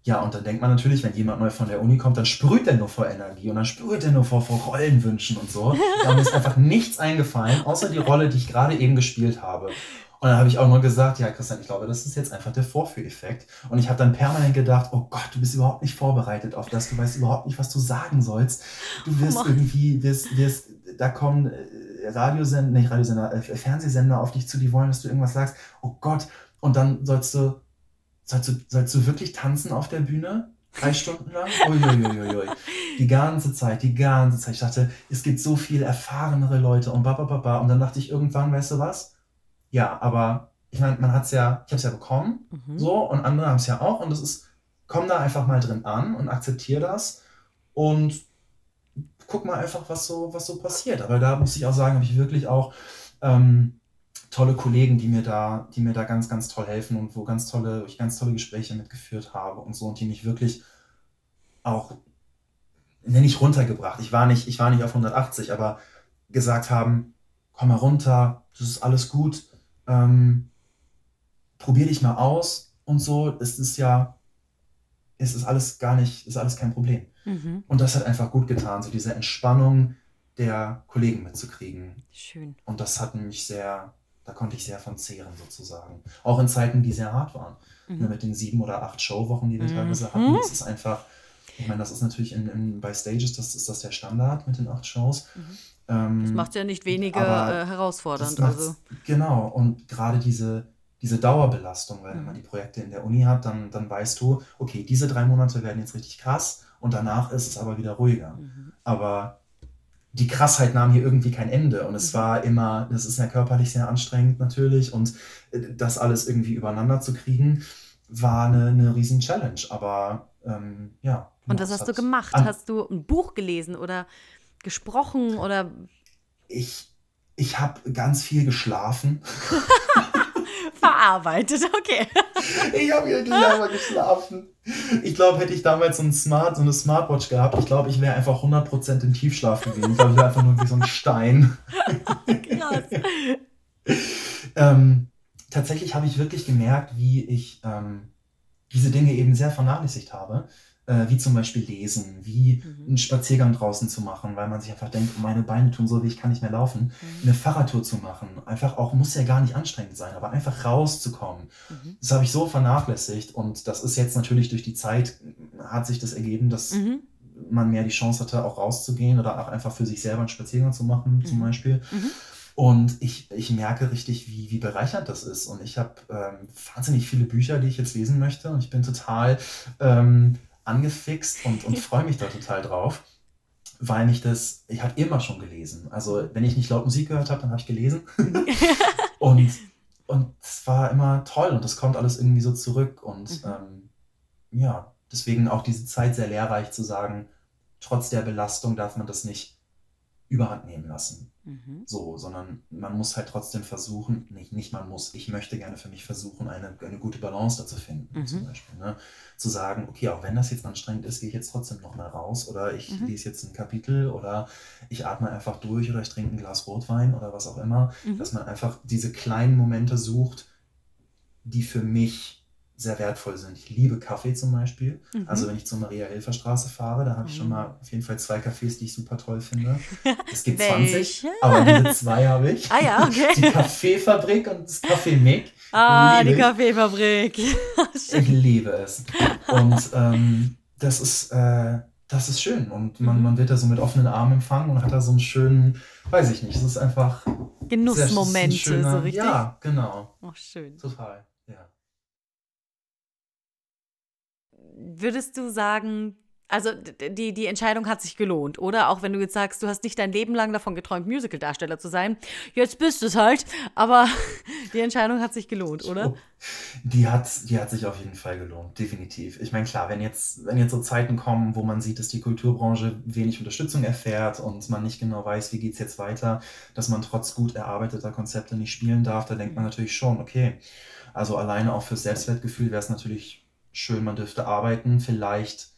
Ja, und dann denkt man natürlich, wenn jemand neu von der Uni kommt, dann sprüht er nur vor Energie und dann sprüht er nur vor, vor Rollenwünschen und so. Da mir ist einfach nichts eingefallen, außer die Rolle, die ich gerade eben gespielt habe. Und dann habe ich auch nur gesagt, ja, Christian, ich glaube, das ist jetzt einfach der Vorführeffekt. Und ich habe dann permanent gedacht, oh Gott, du bist überhaupt nicht vorbereitet auf das, du weißt überhaupt nicht, was du sagen sollst. Du wirst oh irgendwie, wirst, wirst, da kommen äh, Radiosender, nicht Radiosender, äh, Fernsehsender auf dich zu, die wollen, dass du irgendwas sagst. Oh Gott. Und dann sollst du Sollst du, sollst du wirklich tanzen auf der Bühne? Drei Stunden lang? Uiuiuiui. Die ganze Zeit, die ganze Zeit. Ich dachte, es gibt so viel erfahrenere Leute und babababa. Und dann dachte ich irgendwann, weißt du was? Ja, aber ich meine, man hat es ja, ich habe es ja bekommen, mhm. so, und andere haben es ja auch. Und das ist, komm da einfach mal drin an und akzeptiere das. Und guck mal einfach, was so, was so passiert. Aber da muss ich auch sagen, habe ich wirklich auch ähm, tolle Kollegen, die mir da, die mir da ganz, ganz toll helfen und wo ganz tolle, ich ganz tolle Gespräche mitgeführt habe und so und die mich wirklich auch, nenne ich runtergebracht. Ich war nicht, ich war nicht auf 180, aber gesagt haben, komm mal runter, das ist alles gut, ähm, probier dich mal aus und so. Es ist ja, es ist alles gar nicht, ist alles kein Problem. Mhm. Und das hat einfach gut getan, so diese Entspannung der Kollegen mitzukriegen. Schön. Und das hat mich sehr, da konnte ich sehr von zehren sozusagen. Auch in Zeiten, die sehr hart waren. Mhm. Nur mit den sieben oder acht Showwochen, die wir mhm. teilweise hatten, das ist einfach, ich meine, das ist natürlich in, in, bei Stages, das ist das der Standard mit den acht Shows. Mhm. Ähm, das macht ja nicht weniger äh, herausfordernd. Also. Genau, und gerade diese, diese Dauerbelastung, weil wenn man mhm. die Projekte in der Uni hat, dann, dann weißt du, okay, diese drei Monate werden jetzt richtig krass und danach ist es aber wieder ruhiger. Mhm. Aber die Krassheit nahm hier irgendwie kein Ende. Und es mhm. war immer, das ist ja körperlich sehr anstrengend natürlich. Und äh, das alles irgendwie übereinander zu kriegen, war eine, eine riesen Challenge. Aber ähm, ja. Und was hast du gemacht? Hast du ein Buch gelesen oder gesprochen oder? Ich, ich habe ganz viel geschlafen. Verarbeitet, okay. Ich habe wirklich einmal geschlafen. Ich glaube, hätte ich damals so, ein Smart, so eine Smartwatch gehabt, ich glaube, ich wäre einfach 100% im Tiefschlaf gewesen. Ich glaube, ich wäre einfach nur wie so ein Stein. Krass. ähm, tatsächlich habe ich wirklich gemerkt, wie ich ähm, diese Dinge eben sehr vernachlässigt habe äh, wie zum Beispiel lesen, wie mhm. einen Spaziergang draußen zu machen, weil man sich einfach denkt, meine Beine tun so weh, ich kann nicht mehr laufen. Mhm. Eine Fahrradtour zu machen, einfach auch, muss ja gar nicht anstrengend sein, aber einfach rauszukommen. Mhm. Das habe ich so vernachlässigt und das ist jetzt natürlich durch die Zeit, hat sich das ergeben, dass mhm. man mehr die Chance hatte, auch rauszugehen oder auch einfach für sich selber einen Spaziergang zu machen, zum mhm. Beispiel. Mhm. Und ich, ich merke richtig, wie, wie bereichernd das ist. Und ich habe ähm, wahnsinnig viele Bücher, die ich jetzt lesen möchte. Und ich bin total ähm, angefixt und, und freue mich da total drauf, weil mich das, ich habe immer schon gelesen. Also wenn ich nicht laut Musik gehört habe, dann habe ich gelesen. und und es war immer toll und das kommt alles irgendwie so zurück. Und mhm. ähm, ja, deswegen auch diese Zeit sehr lehrreich zu sagen, trotz der Belastung darf man das nicht überhand nehmen lassen. Mhm. So, sondern man muss halt trotzdem versuchen, nicht, nicht man muss, ich möchte gerne für mich versuchen, eine, eine gute Balance dazu finden, mhm. zum Beispiel. Ne? Zu sagen, okay, auch wenn das jetzt anstrengend ist, gehe ich jetzt trotzdem nochmal raus oder ich mhm. lese jetzt ein Kapitel oder ich atme einfach durch oder ich trinke ein Glas Rotwein oder was auch immer, mhm. dass man einfach diese kleinen Momente sucht, die für mich sehr wertvoll sind. Ich liebe Kaffee zum Beispiel. Mhm. Also wenn ich zur Maria-Hilfer-Straße fahre, da habe ich schon mhm. mal auf jeden Fall zwei Cafés, die ich super toll finde. Es gibt 20, aber diese zwei habe ich. Ah ja, okay. Die Kaffeefabrik und das Café Mick. Ah, die Kaffeefabrik. ich liebe es. Und ähm, das ist... Äh, das ist schön und man, mhm. man wird da so mit offenen Armen empfangen und hat da so einen schönen, weiß ich nicht, es ist einfach Genussmomente, so richtig. Ja, genau. Ach, schön. Total, ja. Würdest du sagen, also die, die Entscheidung hat sich gelohnt, oder? Auch wenn du jetzt sagst, du hast nicht dein Leben lang davon geträumt, Musical-Darsteller zu sein. Jetzt bist du es halt, aber die Entscheidung hat sich gelohnt, oder? Die hat, die hat sich auf jeden Fall gelohnt, definitiv. Ich meine, klar, wenn jetzt, wenn jetzt so Zeiten kommen, wo man sieht, dass die Kulturbranche wenig Unterstützung erfährt und man nicht genau weiß, wie geht es jetzt weiter, dass man trotz gut erarbeiteter Konzepte nicht spielen darf, da denkt man natürlich schon, okay, also alleine auch fürs Selbstwertgefühl wäre es natürlich schön, man dürfte arbeiten. Vielleicht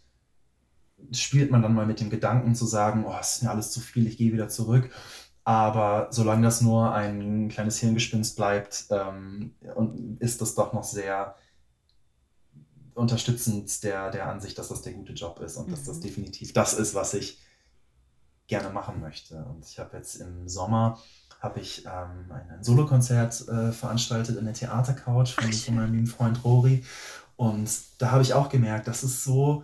spielt man dann mal mit dem Gedanken zu sagen, oh, es ist mir alles zu viel, ich gehe wieder zurück. Aber solange das nur ein kleines Hirngespinst bleibt, ähm, und ist das doch noch sehr unterstützend der, der Ansicht, dass das der gute Job ist und mhm. dass das mhm. definitiv das ist, was ich gerne machen möchte. Und ich habe jetzt im Sommer habe ich ähm, ein, Solokonzert äh, veranstaltet in der Theatercouch von, von meinem lieben Freund Rory. Und da habe ich auch gemerkt, das ist so,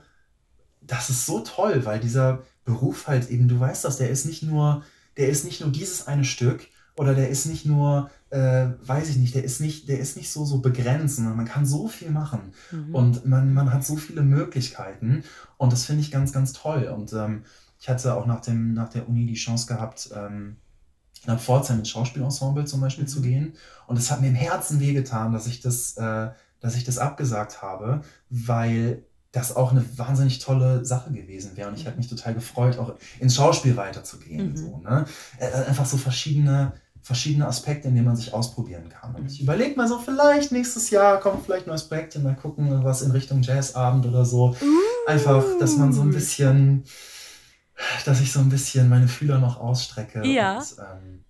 das ist so toll, weil dieser Beruf halt eben, du weißt das, der ist nicht nur, der ist nicht nur dieses eine Stück oder der ist nicht nur, äh, weiß ich nicht, der ist nicht, der ist nicht so, so begrenzt, sondern man kann so viel machen mhm. und man, man hat so viele Möglichkeiten und das finde ich ganz, ganz toll. Und ähm, ich hatte auch nach, dem, nach der Uni die Chance gehabt, ähm, nach Pforzheim ins Schauspielensemble zum Beispiel mhm. zu gehen. Und es hat mir im Herzen wehgetan, dass ich das, äh, dass ich das abgesagt habe, weil das auch eine wahnsinnig tolle Sache gewesen wäre. Und ich hätte mich total gefreut, auch ins Schauspiel weiterzugehen. Mhm. So, ne? Äh, äh, einfach so verschiedene, verschiedene Aspekte, in denen man sich ausprobieren kann. Und ich überlege mal so, vielleicht nächstes Jahr kommt vielleicht ein neues Projekt, mal gucken, was in Richtung Jazzabend oder so. Einfach, dass man so ein bisschen dass ich so ein bisschen meine Fühler noch ausstrecke. Ja. Und, ähm,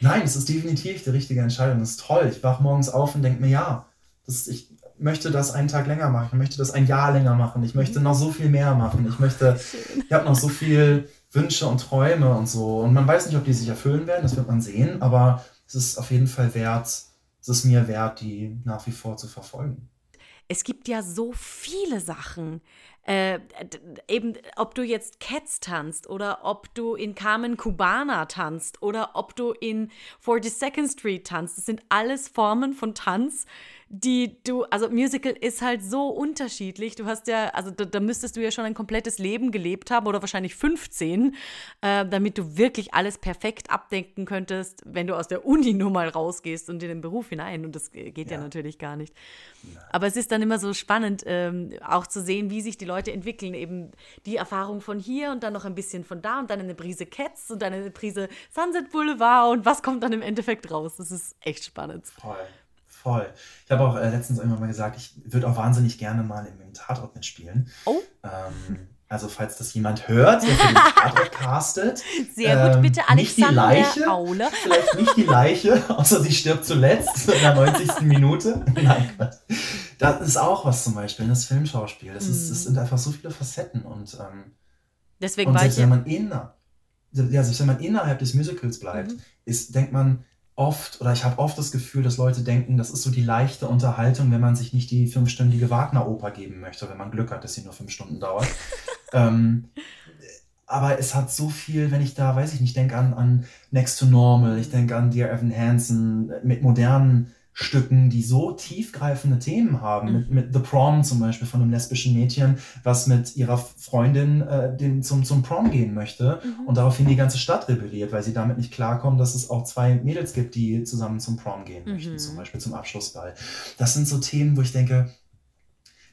nein, es ist definitiv die richtige Entscheidung. Es ist toll. Ich wache morgens auf und denke mir, ja, das, ich möchte das einen Tag länger machen. Ich möchte das ein Jahr länger machen. Ich möchte noch so viel mehr machen. Ich möchte, ich habe noch so viel Wünsche und Träume und so. Und man weiß nicht, ob die sich erfüllen werden. Das wird man sehen. Aber es ist auf jeden Fall wert, es ist mir wert, die nach wie vor zu verfolgen. Es gibt ja so viele Sachen, äh, eben, ob du jetzt Cats tanzt oder ob du in Carmen Cubana tanzt oder ob du in 42nd Street tanzt, das sind alles Formen von Tanz, die du, also Musical ist halt so unterschiedlich. Du hast ja, also da, da müsstest du ja schon ein komplettes Leben gelebt haben oder wahrscheinlich 15, äh, damit du wirklich alles perfekt abdenken könntest, wenn du aus der Uni nur mal rausgehst und in den Beruf hinein. Und das geht ja, ja natürlich gar nicht. Aber es ist dann immer so spannend, ähm, auch zu sehen, wie sich die Leute entwickeln. Eben die Erfahrung von hier und dann noch ein bisschen von da und dann eine Prise Cats und dann eine Prise Sunset Boulevard und was kommt dann im Endeffekt raus. Das ist echt spannend. Voll. Voll. Ich habe auch äh, letztens irgendwann mal gesagt, ich würde auch wahnsinnig gerne mal im, Tatort mitspielen. Oh. Ähm, also falls das jemand hört, der den Tatort castet. Sehr gut, ähm, bitte Alexander nicht die Leiche, Aule. Vielleicht nicht die Leiche, außer sie stirbt zuletzt in der 90. Minute. Nein, Quatsch. Das ist auch was zum Beispiel, das Filmschauspiel. Das, ist, das hm. sind einfach so viele Facetten. Und, ähm, Deswegen und selbst, wenn man inner, ja, selbst wenn man innerhalb des Musicals bleibt, mhm. ist, denkt man, oft, oder ich habe oft das Gefühl, dass Leute denken, das ist so die leichte Unterhaltung, wenn man sich nicht die fünfstündige Wagner-Oper geben möchte, wenn man Glück hat, dass sie nur fünf Stunden dauert. ähm, aber es hat so viel, wenn ich da, weiß ich nicht, denke an, an Next to Normal, ich denke an Dear Evan Hansen mit modernen Stücken, die so tiefgreifende Themen haben, mhm. mit, mit The Prom zum Beispiel von einem lesbischen Mädchen, was mit ihrer Freundin äh, den, zum, zum Prom gehen möchte mhm. und daraufhin die ganze Stadt rebelliert, weil sie damit nicht klarkommen, dass es auch zwei Mädels gibt, die zusammen zum Prom gehen mhm. möchten, zum Beispiel zum Abschlussball. Das sind so Themen, wo ich denke,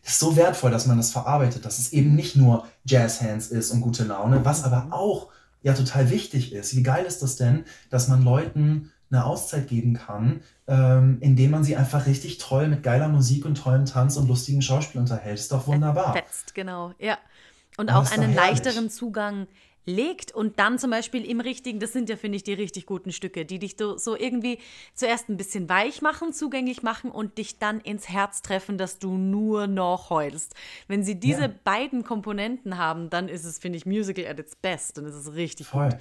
das ist so wertvoll, dass man das verarbeitet, dass es eben nicht nur Jazzhands ist und gute Laune, was aber mhm. auch ja total wichtig ist. Wie geil ist das denn, dass man Leuten eine Auszeit geben kann, ähm, indem man sie einfach richtig toll mit geiler Musik und tollem Tanz und lustigen Schauspiel unterhält. Ist doch wunderbar. Fetzt, genau, ja. Und, und auch einen leichteren Zugang legt und dann zum Beispiel im richtigen, das sind ja, finde ich, die richtig guten Stücke, die dich so irgendwie zuerst ein bisschen weich machen, zugänglich machen und dich dann ins Herz treffen, dass du nur noch heulst. Wenn sie diese ja. beiden Komponenten haben, dann ist es, finde ich, Musical at its best. Dann ist es richtig Voll. gut.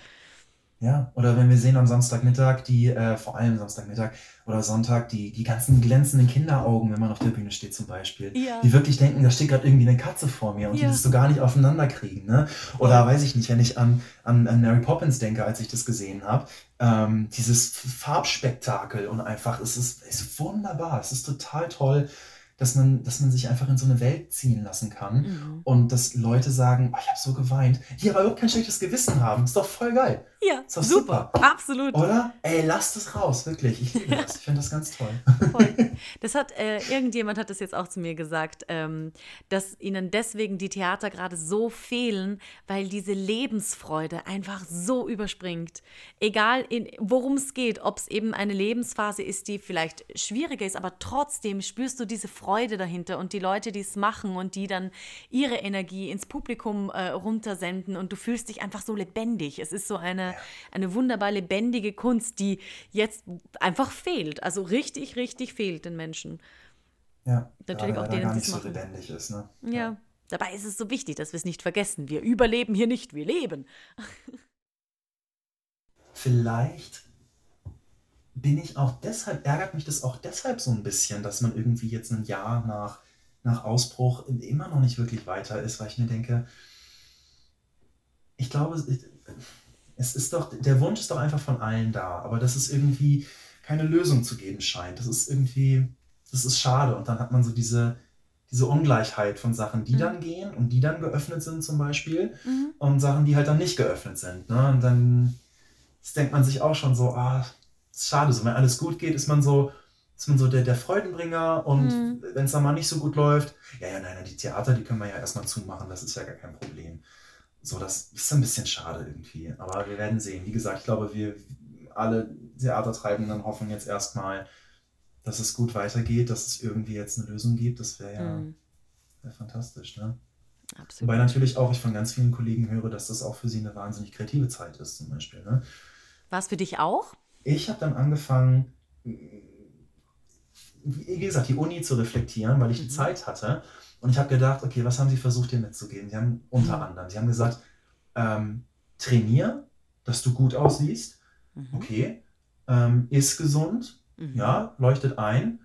Ja, oder wenn wir sehen am Samstagmittag die, äh, vor allem Samstagmittag oder Sonntag, die, die ganzen glänzenden Kinderaugen, wenn man auf der Bühne steht zum Beispiel, ja. die wirklich denken, da steht gerade irgendwie eine Katze vor mir und ja. die das so gar nicht aufeinander kriegen. Ne? Oder weiß ich nicht, wenn ich an, an, an Mary Poppins denke, als ich das gesehen habe, ähm, dieses Farbspektakel und einfach, es ist, es ist wunderbar, es ist total toll dass man, dass man sich einfach in so eine Welt ziehen lassen kann mhm. und dass Leute sagen, oh, ich habe so geweint, die aber überhaupt kein schlechtes Gewissen haben. Ist doch voll geil. Ja, super. super. Absolut. Oder? Ey, lasst es raus, wirklich. Ich liebe das. Ich finde das ganz toll. Voll. Das hat, äh, irgendjemand hat das jetzt auch zu mir gesagt, ähm, dass ihnen deswegen die Theater gerade so fehlen, weil diese Lebensfreude einfach so überspringt. Egal, worum es geht, ob es eben eine Lebensphase ist, die vielleicht schwieriger ist, aber trotzdem spürst du diese Freude Freude dahinter und die Leute, die es machen und die dann ihre Energie ins Publikum äh, runtersenden und du fühlst dich einfach so lebendig. Es ist so eine, eine wunderbar lebendige Kunst, die jetzt einfach fehlt. Also richtig, richtig fehlt den Menschen. Ja, natürlich auch denen, gar die nicht es so machen. lebendig ist. Ne? Ja. Dabei ist es so wichtig, dass wir es nicht vergessen. Wir überleben hier nicht, wir leben. Vielleicht bin ich auch deshalb, ärgert mich das auch deshalb so ein bisschen, dass man irgendwie jetzt ein Jahr nach, nach Ausbruch immer noch nicht wirklich weiter ist, weil ich mir denke, ich glaube, es ist doch, der Wunsch ist doch einfach von allen da, aber dass es irgendwie keine Lösung zu geben scheint. Das ist irgendwie, das ist schade. Und dann hat man so diese, diese Ungleichheit von Sachen, die Mhm. dann gehen und die dann geöffnet sind zum Beispiel Mhm. und Sachen, die halt dann nicht geöffnet sind. Ne? Und dann denkt man sich auch schon so, ah, ist schade, so wenn alles gut geht, ist man so, ist man so der, der Freudenbringer und Mhm. wenn es dann mal nicht so gut läuft, ja, ja, nein, nein, die Theater, die können wir ja erstmal zumachen, das ist ja gar kein Problem. So, das ist ein bisschen schade irgendwie, aber wir werden sehen. Wie gesagt, ich glaube, wir alle Theatertreibenden hoffen jetzt erstmal, dass es gut weitergeht, dass es irgendwie jetzt eine Lösung gibt. Das wäre ja Mhm. wär fantastisch, ne? Absolut. Wobei natürlich auch ich von ganz vielen Kollegen höre, dass das auch für sie eine wahnsinnig kreative Zeit ist, zum Beispiel. Ne? War es für dich auch? Ich habe dann angefangen, wie gesagt, die Uni zu reflektieren, weil ich die Mhm. Zeit hatte. Und ich habe gedacht, okay, was haben sie versucht, dir mitzugeben? Sie haben unter anderem, sie haben gesagt, ähm, trainier, dass du gut aussiehst. Mhm. Okay. Ähm, iss gesund, Mhm. ja, leuchtet ein.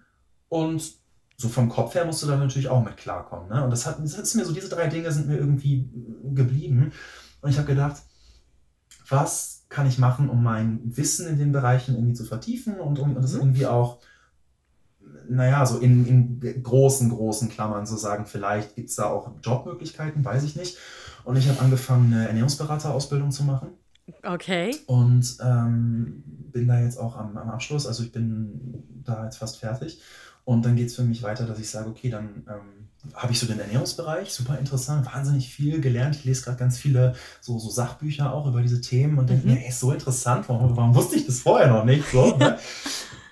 Und so vom Kopf her musst du da natürlich auch mit klarkommen. Ne? Und das, hat, das ist mir so, diese drei Dinge sind mir irgendwie geblieben. Und ich habe gedacht, was kann ich machen, um mein Wissen in den Bereichen irgendwie zu vertiefen und um das Mhm. irgendwie auch, naja, so in, in großen, großen Klammern zu sagen, vielleicht gibt es da auch Jobmöglichkeiten, weiß ich nicht. Und ich habe angefangen, eine Ernährungsberaterausbildung zu machen Okay. und ähm, bin da jetzt auch am, am Abschluss. Also ich bin da jetzt fast fertig. Und dann geht es für mich weiter, dass ich sage, okay, dann ähm, habe ich so den Ernährungsbereich, super interessant, wahnsinnig viel gelernt. Ich lese gerade ganz viele so, so Sachbücher auch über diese Themen und denke Mhm. mir, ey, ist so interessant, warum, warum wusste ich das vorher noch nicht? So, ne?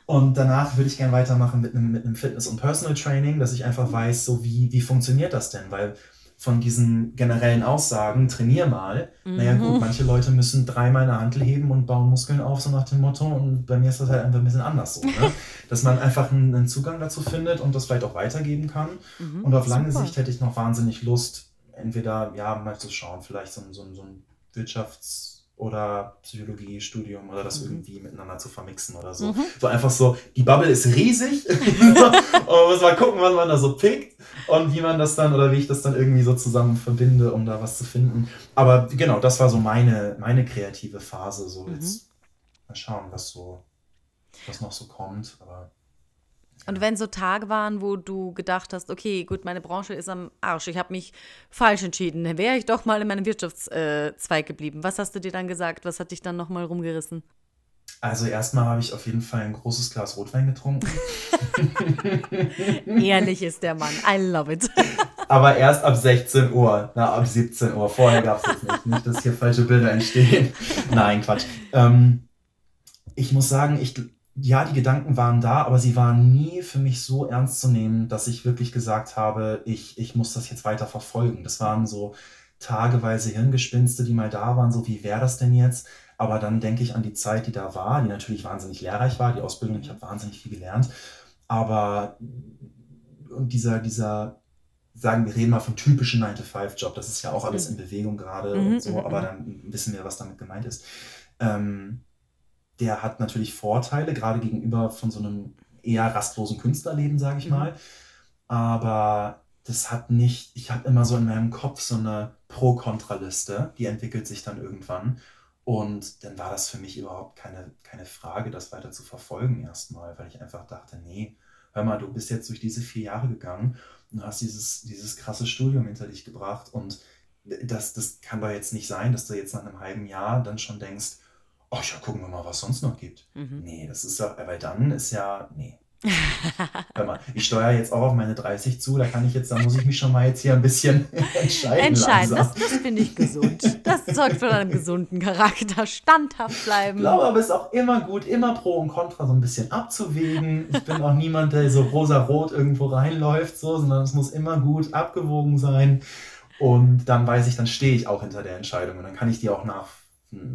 Und danach würde ich gerne weitermachen mit einem, mit einem Fitness- und Personal Training, dass ich einfach weiß, so wie, wie funktioniert das denn? Weil von diesen generellen Aussagen, trainier mal, naja gut, Mhm. manche Leute müssen dreimal eine Hantel heben und bauen Muskeln auf, so nach dem Motto. Und bei mir ist das halt einfach ein bisschen anders so. Ne? Dass man einfach einen, einen Zugang dazu findet und das vielleicht auch weitergeben kann. Mhm. Und auf lange Super. Sicht hätte ich noch wahnsinnig Lust, entweder, ja, mal zu schauen, vielleicht so, so, ein- so ein Wirtschafts- oder Psychologiestudium oder das Mhm. irgendwie miteinander zu vermixen oder so. Mhm. So einfach so, die Bubble ist riesig und man muss mal gucken, was man da so pickt und wie man das dann oder wie ich das dann irgendwie so zusammen verbinde, um da was zu finden. Aber genau, das war so meine, meine kreative Phase. So Mhm. jetzt mal schauen, was so, was noch so kommt. Aber Und wenn so Tage waren, wo du gedacht hast, okay, gut, meine Branche ist am Arsch, ich habe mich falsch entschieden, dann wäre ich doch mal in meinem Wirtschaftszweig geblieben. Was hast du dir dann gesagt? Was hat dich dann nochmal rumgerissen? also erstmal habe ich auf jeden Fall ein großes Glas Rotwein getrunken. Ehrlich ist der Mann. I love it. Aber erst ab 16 Uhr. Na, ab 17 Uhr. Vorher gab es das nicht. Nicht, dass hier falsche Bilder entstehen. Nein, Quatsch. Ähm, ich muss sagen, ich, ja, die Gedanken waren da, aber sie waren nie für mich so ernst zu nehmen, dass ich wirklich gesagt habe, ich, ich muss das jetzt weiter verfolgen. Das waren so tageweise Hirngespinste, die mal da waren, so wie wäre das denn jetzt? Aber dann denke ich an die Zeit, die da war, die natürlich wahnsinnig lehrreich war, die Ausbildung, ich habe wahnsinnig viel gelernt. Aber und dieser, dieser, sagen wir reden mal vom typischen 9-to-5-Job, das ist ja auch alles in Bewegung gerade Mhm, und so, mhm, aber mhm. dann wissen wir, was damit gemeint ist. Ähm, der hat natürlich Vorteile, gerade gegenüber von so einem eher rastlosen Künstlerleben, sage ich Mhm. mal. Aber das hat nicht, ich habe immer so in meinem Kopf so eine Pro-Kontra-Liste, die entwickelt sich dann irgendwann. Und dann war das für mich überhaupt keine, keine Frage, das weiter zu verfolgen erstmal, weil ich einfach dachte, nee, hör mal, du bist jetzt durch diese vier Jahre gegangen und hast dieses, dieses krasse Studium hinter dich gebracht und das, das kann doch jetzt nicht sein, dass du jetzt nach einem halben Jahr dann schon denkst, oh ja, gucken wir mal, was sonst noch gibt. Mhm. Nee, das ist ja, weil dann ist ja, nee. Hör mal, ich steuere jetzt auch auf meine 30 zu, da kann ich jetzt, da muss ich mich schon mal jetzt hier ein bisschen entscheiden. Entscheiden, langsam. das, das finde ich gesund. Das sorgt für einen gesunden Charakter. Standhaft Ich bleiben. glaube aber, es ist auch immer gut, immer Pro und Contra so ein bisschen abzuwägen. Ich bin auch niemand, der so rosa-rot irgendwo reinläuft, so, sondern es muss immer gut abgewogen sein. Und dann weiß ich, dann stehe ich auch hinter der Entscheidung und dann kann ich die auch nach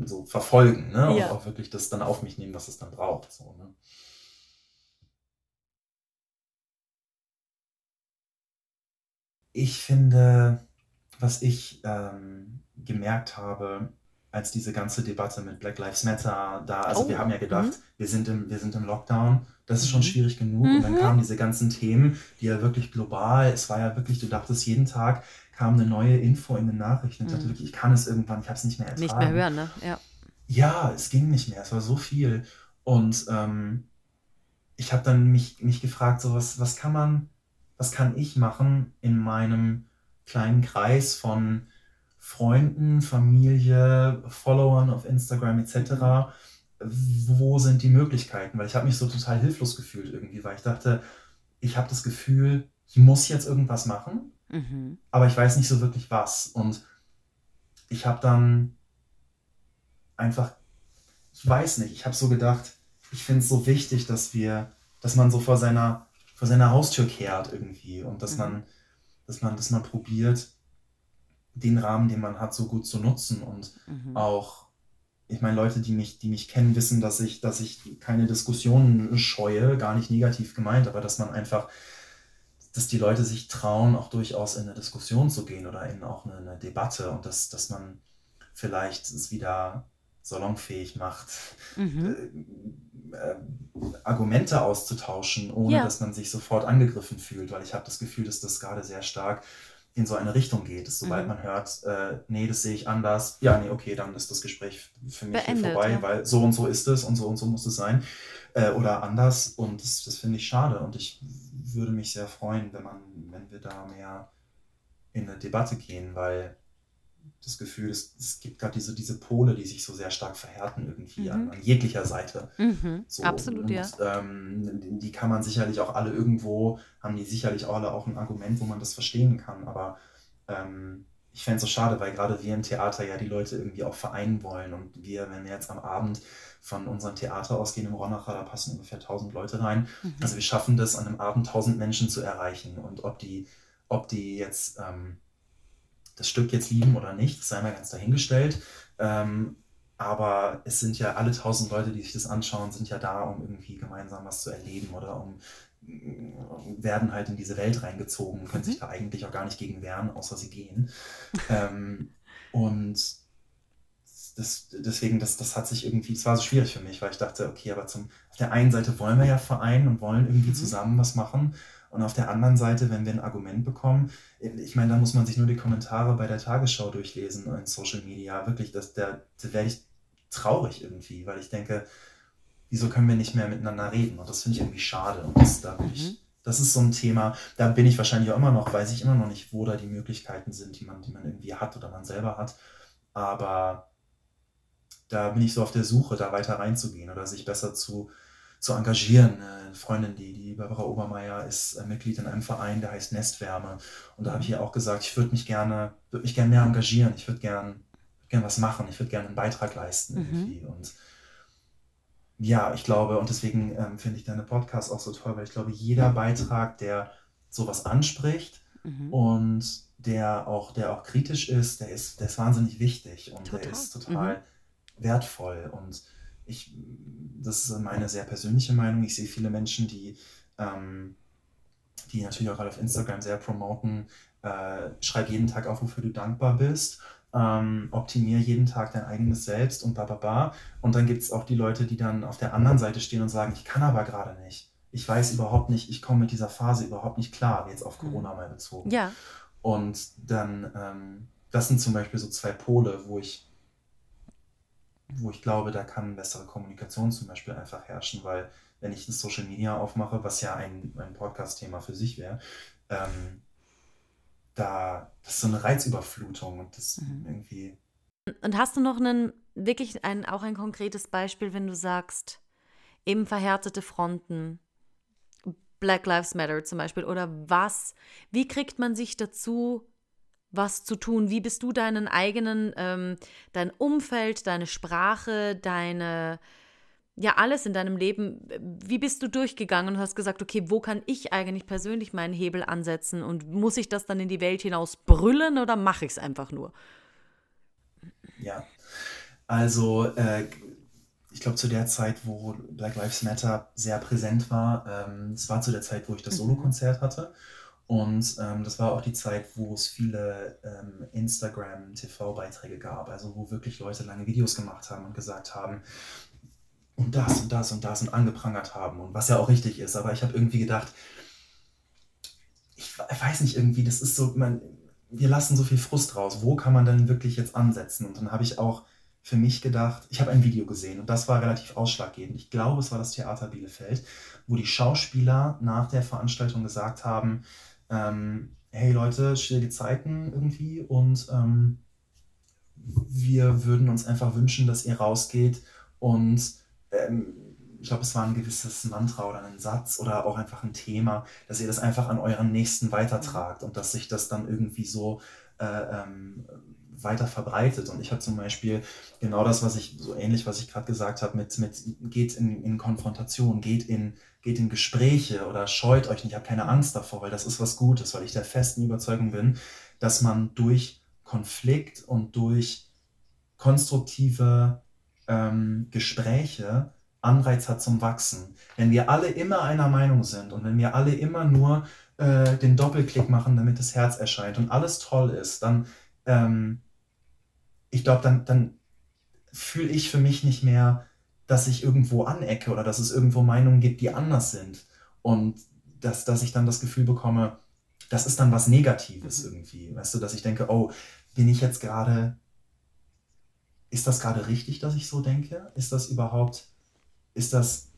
so verfolgen, ne? Und Ja. auch wirklich das dann auf mich nehmen, was es dann braucht. So, ne? ich finde, was ich ähm, gemerkt habe, als diese ganze Debatte mit Black Lives Matter da, also oh. wir haben ja gedacht, mhm. wir, sind im, wir sind im Lockdown, das ist schon mhm. schwierig genug. Mhm. Und dann mhm. kamen diese ganzen Themen, die ja wirklich global, es war ja wirklich, du dachtest jeden Tag kam eine neue Info in den Nachrichten. Ich dachte mhm. wirklich, ich kann es irgendwann, ich habe es nicht mehr ertragen. Nicht mehr hören, ne? Ja. Ja, es ging nicht mehr, es war so viel. Und ähm, ich habe dann mich, mich gefragt, so was, was kann man, was kann ich machen in meinem kleinen Kreis von Freunden, Familie, Followern auf Instagram etc. Wo sind die Möglichkeiten? Weil ich habe mich so total hilflos gefühlt irgendwie, weil ich dachte, ich habe das Gefühl, ich muss jetzt irgendwas machen, mhm. aber ich weiß nicht so wirklich was. Und ich habe dann einfach, ich weiß nicht, ich habe so gedacht, ich finde es so wichtig, dass wir, dass man so vor seiner, vor seiner Haustür kehrt irgendwie und dass mhm. man, dass man, dass man probiert, den Rahmen, den man hat, so gut zu nutzen und mhm. auch, ich meine, Leute, die mich, die mich kennen, wissen, dass ich, dass ich keine Diskussionen scheue, gar nicht negativ gemeint, aber dass man einfach, dass die Leute sich trauen, auch durchaus in eine Diskussion zu gehen oder in auch eine, eine Debatte und dass, dass man vielleicht es wieder salonfähig macht, mhm. äh, äh, Argumente auszutauschen, ohne ja. dass man sich sofort angegriffen fühlt, weil ich habe das Gefühl, dass das gerade sehr stark in so eine Richtung geht. Dass, sobald mhm. man hört, äh, nee, das sehe ich anders, ja, nee, okay, dann ist das Gespräch für mich Beendet, vorbei, ja. weil so und so ist es und so und so muss es sein. Äh, oder anders. Und das, das finde ich schade. Und ich würde mich sehr freuen, wenn man, wenn wir da mehr in eine Debatte gehen, weil das Gefühl, es, es gibt gerade diese, diese Pole, die sich so sehr stark verhärten irgendwie mhm. an, an, jeglicher Seite. Mhm. So, Absolut, und, ja. Ähm, die kann man sicherlich auch alle irgendwo, haben die sicherlich alle auch ein Argument, wo man das verstehen kann. Aber ähm, ich fände es so schade, weil gerade wir im Theater ja die Leute irgendwie auch vereinen wollen. Und wir, wenn wir jetzt am Abend von unserem Theater ausgehen im Ronacher, da passen ungefähr 1000 Leute rein. Mhm. Also wir schaffen das, an einem Abend 1000 Menschen zu erreichen. Und ob die, ob die jetzt... Ähm, das Stück jetzt lieben oder nicht, sei mal ganz dahingestellt. Ähm, aber es sind ja alle tausend Leute, die sich das anschauen, sind ja da, um irgendwie gemeinsam was zu erleben oder um werden halt in diese Welt reingezogen, können mhm. sich da eigentlich auch gar nicht gegen wehren, außer sie gehen. ähm, und das, deswegen, das, das hat sich irgendwie, es war so schwierig für mich, weil ich dachte, okay, aber zum, auf der einen Seite wollen wir ja vereinen und wollen irgendwie mhm. zusammen was machen. Und auf der anderen Seite, wenn wir ein Argument bekommen, ich meine, da muss man sich nur die Kommentare bei der Tagesschau durchlesen in Social Media. Wirklich, das, da, da werde ich traurig irgendwie, weil ich denke, wieso können wir nicht mehr miteinander reden? Und das finde ich irgendwie schade. Und das, da bin ich, mhm. das ist so ein Thema, da bin ich wahrscheinlich auch immer noch, weiß ich immer noch nicht, wo da die Möglichkeiten sind, die man, die man irgendwie hat oder man selber hat. Aber da bin ich so auf der Suche, da weiter reinzugehen oder sich besser zu zu engagieren. Eine Freundin, die, die Barbara Obermeier, ist äh, Mitglied in einem Verein, der heißt Nestwärme. Und da habe ich ihr auch gesagt, ich würde mich gerne, würde mich gerne mehr engagieren. Ich würde gerne gern was machen. Ich würde gerne einen Beitrag leisten mhm. Und ja, ich glaube, und deswegen ähm, finde ich deine Podcast auch so toll, weil ich glaube, jeder Beitrag, der sowas anspricht mhm. und der auch, der auch kritisch ist, der ist, der ist wahnsinnig wichtig und total. der ist total mhm. Wertvoll. Und ich, das ist meine sehr persönliche Meinung. Ich sehe viele Menschen, die, ähm, die natürlich auch gerade auf Instagram sehr promoten, äh, schreib jeden Tag auf, wofür du dankbar bist. Ähm, optimier jeden Tag dein eigenes Selbst und bababa. Und dann gibt es auch die Leute, die dann auf der anderen Seite stehen und sagen, ich kann aber gerade nicht. Ich weiß überhaupt nicht, ich komme mit dieser Phase überhaupt nicht klar, jetzt auf mhm. Corona mal bezogen. Ja. Und dann, ähm, das sind zum Beispiel so zwei Pole, wo ich wo ich glaube, da kann bessere Kommunikation zum Beispiel einfach herrschen, weil wenn ich ein Social Media aufmache, was ja ein, ein Podcast-Thema für sich wäre, ähm, da das ist so eine Reizüberflutung und das mhm. irgendwie. Und hast du noch einen, wirklich ein, auch ein konkretes Beispiel, wenn du sagst, eben verhärtete Fronten, Black Lives Matter zum Beispiel, oder was, wie kriegt man sich dazu, was zu tun? Wie bist du deinen eigenen, ähm, dein Umfeld, deine Sprache, deine, ja, alles in deinem Leben, wie bist du durchgegangen und hast gesagt, okay, wo kann ich eigentlich persönlich meinen Hebel ansetzen und muss ich das dann in die Welt hinaus brüllen oder mache ich es einfach nur? Ja, also äh, ich glaube zu der Zeit, wo Black Lives Matter sehr präsent war, ähm, es war zu der Zeit, wo ich das mhm. Solokonzert hatte Und ähm, das war auch die Zeit, wo es viele ähm, Instagram-TV-Beiträge gab, also wo wirklich Leute lange Videos gemacht haben und gesagt haben, und das und das und das und angeprangert haben und was ja auch richtig ist. Aber ich habe irgendwie gedacht, ich weiß nicht irgendwie, das ist so, man, wir lassen so viel Frust raus. Wo kann man denn wirklich jetzt ansetzen? Und dann habe ich auch für mich gedacht, ich habe ein Video gesehen und das war relativ ausschlaggebend. Ich glaube, es war das Theater Bielefeld, wo die Schauspieler nach der Veranstaltung gesagt haben, ähm, hey Leute, schwierige Zeiten irgendwie und ähm, wir würden uns einfach wünschen, dass ihr rausgeht und ähm, ich glaube, es war ein gewisses Mantra oder ein Satz oder auch einfach ein Thema, dass ihr das einfach an euren Nächsten weitertragt und dass sich das dann irgendwie so äh, ähm, weiter verbreitet. Und ich habe zum Beispiel genau das, was ich, so ähnlich, was ich gerade gesagt habe, mit, mit geht in, in Konfrontation, geht in, geht in Gespräche oder scheut euch nicht, habt keine Angst davor, weil das ist was Gutes, weil ich der festen Überzeugung bin, dass man durch Konflikt und durch konstruktive ähm, Gespräche Anreiz hat zum Wachsen. Wenn wir alle immer einer Meinung sind und wenn wir alle immer nur äh, den Doppelklick machen, damit das Herz erscheint und alles toll ist, dann, ähm, ich glaube, dann, dann fühle ich für mich nicht mehr, dass ich irgendwo anecke oder dass es irgendwo Meinungen gibt, die anders sind. Und dass, dass ich dann das Gefühl bekomme, das ist dann was Negatives irgendwie. Weißt du, dass ich denke, oh, bin ich jetzt gerade, ist das gerade richtig, dass ich so denke? Ist das überhaupt ist das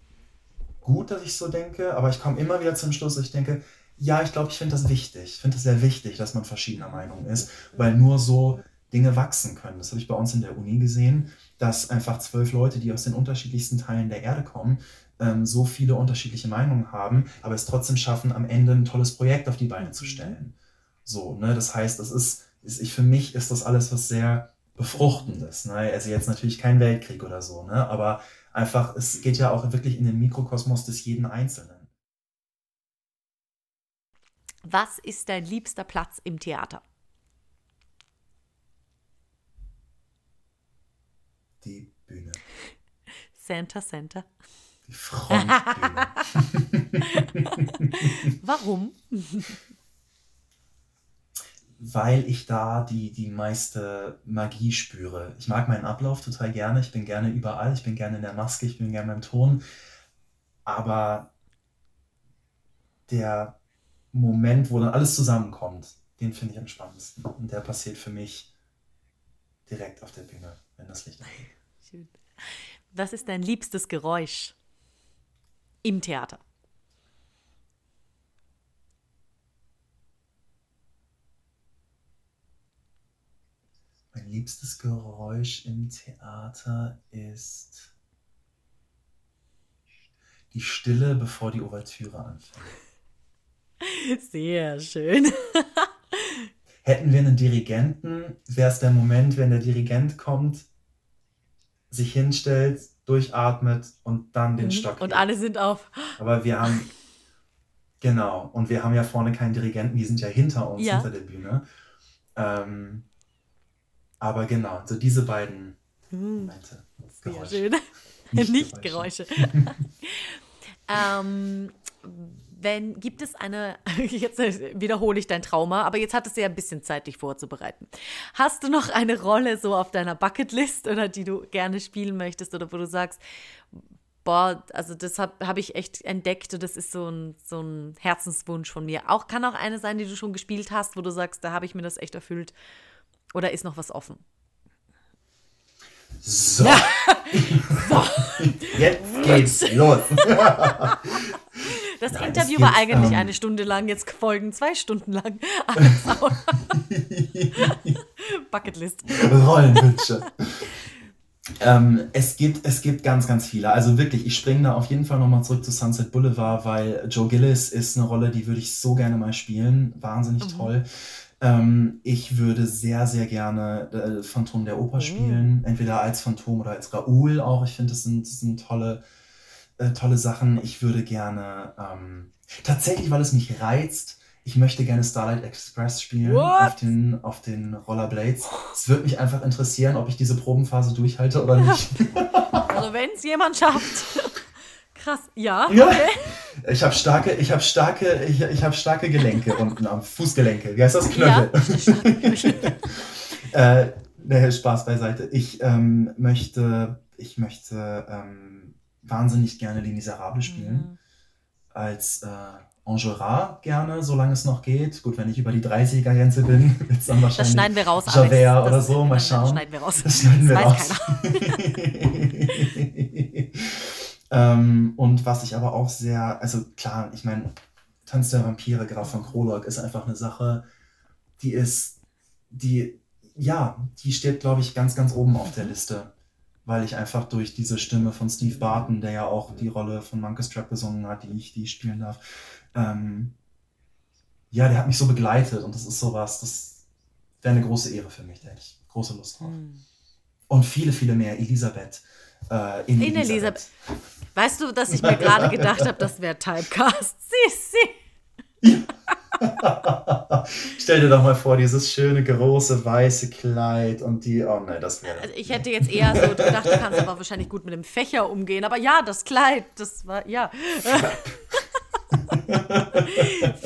gut, dass ich so denke, aber ich komme immer wieder zum Schluss, ich denke, ja, ich glaube, ich finde das wichtig. Ich finde es sehr wichtig, dass man verschiedener Meinung ist, weil nur so Dinge wachsen können. Das habe ich bei uns in der Uni gesehen, dass einfach zwölf Leute, die aus den unterschiedlichsten Teilen der Erde kommen, ähm, so viele unterschiedliche Meinungen haben, aber es trotzdem schaffen, am Ende ein tolles Projekt auf die Beine zu stellen. So, ne? Das heißt, das ist, ist ich, für mich ist das alles was sehr Befruchtendes. Ne? Also jetzt natürlich kein Weltkrieg oder so, ne? aber einfach, es geht ja auch wirklich in den Mikrokosmos des jeden Einzelnen. Was ist dein liebster Platz im Theater? Die Bühne. Center, Center. Die Frontbühne. Warum? weil ich da die, die meiste Magie spüre. Ich mag meinen Ablauf total gerne. Ich bin gerne überall. Ich bin gerne in der Maske. Ich bin gerne beim Ton. Aber der Moment, wo dann alles zusammenkommt, den finde ich am spannendsten. Und der passiert für mich direkt auf der Bühne, wenn das Licht angeht. Was ist dein liebstes Geräusch im Theater? Mein liebstes Geräusch im Theater ist die Stille, bevor die Ouvertüre anfängt. Sehr schön. Hätten wir einen Dirigenten, wäre es der Moment, wenn der Dirigent kommt, sich hinstellt, durchatmet und dann den mhm. Stock. Und alle sind auf. Aber wir haben, genau, und wir haben ja vorne keinen Dirigenten, die sind ja hinter uns, ja. hinter der Bühne. Ähm, aber genau, so diese beiden hm. Momente. Geräusche. Sehr schön. Nicht, Nicht Geräusche. ähm, wenn, gibt es eine, jetzt wiederhole ich dein Trauma, aber jetzt hattest du ja ein bisschen Zeit, dich vorzubereiten. Hast du noch eine Rolle so auf deiner Bucketlist oder die du gerne spielen möchtest oder wo du sagst, boah, also das habe hab ich echt entdeckt und das ist so ein, so ein Herzenswunsch von mir. Auch kann auch eine sein, die du schon gespielt hast, wo du sagst, da habe ich mir das echt erfüllt oder ist noch was offen? So. so. Jetzt geht's los. Das Nein, Interview war eigentlich ähm, eine Stunde lang, jetzt folgen zwei Stunden lang. Bucketlist. Rollenwünsche. ähm, es, gibt, es gibt ganz, ganz viele. Also wirklich, ich springe da auf jeden Fall nochmal zurück zu Sunset Boulevard, weil Joe Gillis ist eine Rolle, die würde ich so gerne mal spielen. Wahnsinnig mhm. toll. Ähm, ich würde sehr, sehr gerne äh, Phantom der Oper mhm. spielen, entweder als Phantom oder als Raoul auch. Ich finde, das sind, das sind tolle, äh, tolle Sachen. Ich würde gerne, ähm, tatsächlich, weil es mich reizt, ich möchte gerne Starlight Express spielen auf den, auf den Rollerblades. Es würde mich einfach interessieren, ob ich diese Probenphase durchhalte oder nicht. also wenn es jemand schafft. Krass, ja. ja. Okay. Ich habe starke, ich habe starke, ich, ich habe starke Gelenke unten am Fußgelenke. Wie heißt das? Knöchel. Ja, äh, Spaß beiseite. Ich ähm, möchte, ich möchte ähm, wahnsinnig gerne Les Miserables spielen. Mhm. Als äh, Enjolras gerne, solange es noch geht. Gut, wenn ich über die 30er-Grenze bin, wird es dann wahrscheinlich das schneiden wir raus, Javert oder so. Mal schauen. Das schneiden wir raus. Das schneiden wir raus. ähm, und was ich aber auch sehr, also klar, ich meine, Tanz der Vampire, Graf von Krolog, ist einfach eine Sache, die ist, die, ja, die steht, glaube ich, ganz, ganz oben auf der Liste weil ich einfach durch diese Stimme von Steve Barton, der ja auch die Rolle von Monkey Trap besungen hat, die ich, die ich spielen darf, ähm, ja, der hat mich so begleitet und das ist sowas, das wäre eine große Ehre für mich, da hätte ich große Lust drauf. Mhm. Und viele, viele mehr. Elisabeth. Äh, in, in Elisabeth. Elisabeth. Weißt du, dass ich mir gerade gedacht habe, das wäre Typecast? Sie, sie. Ja. Stell dir doch mal vor, dieses schöne große weiße Kleid und die, oh nein, das wäre. Also ich hätte jetzt eher so gedacht, du kannst aber wahrscheinlich gut mit dem Fächer umgehen, aber ja, das Kleid, das war, ja.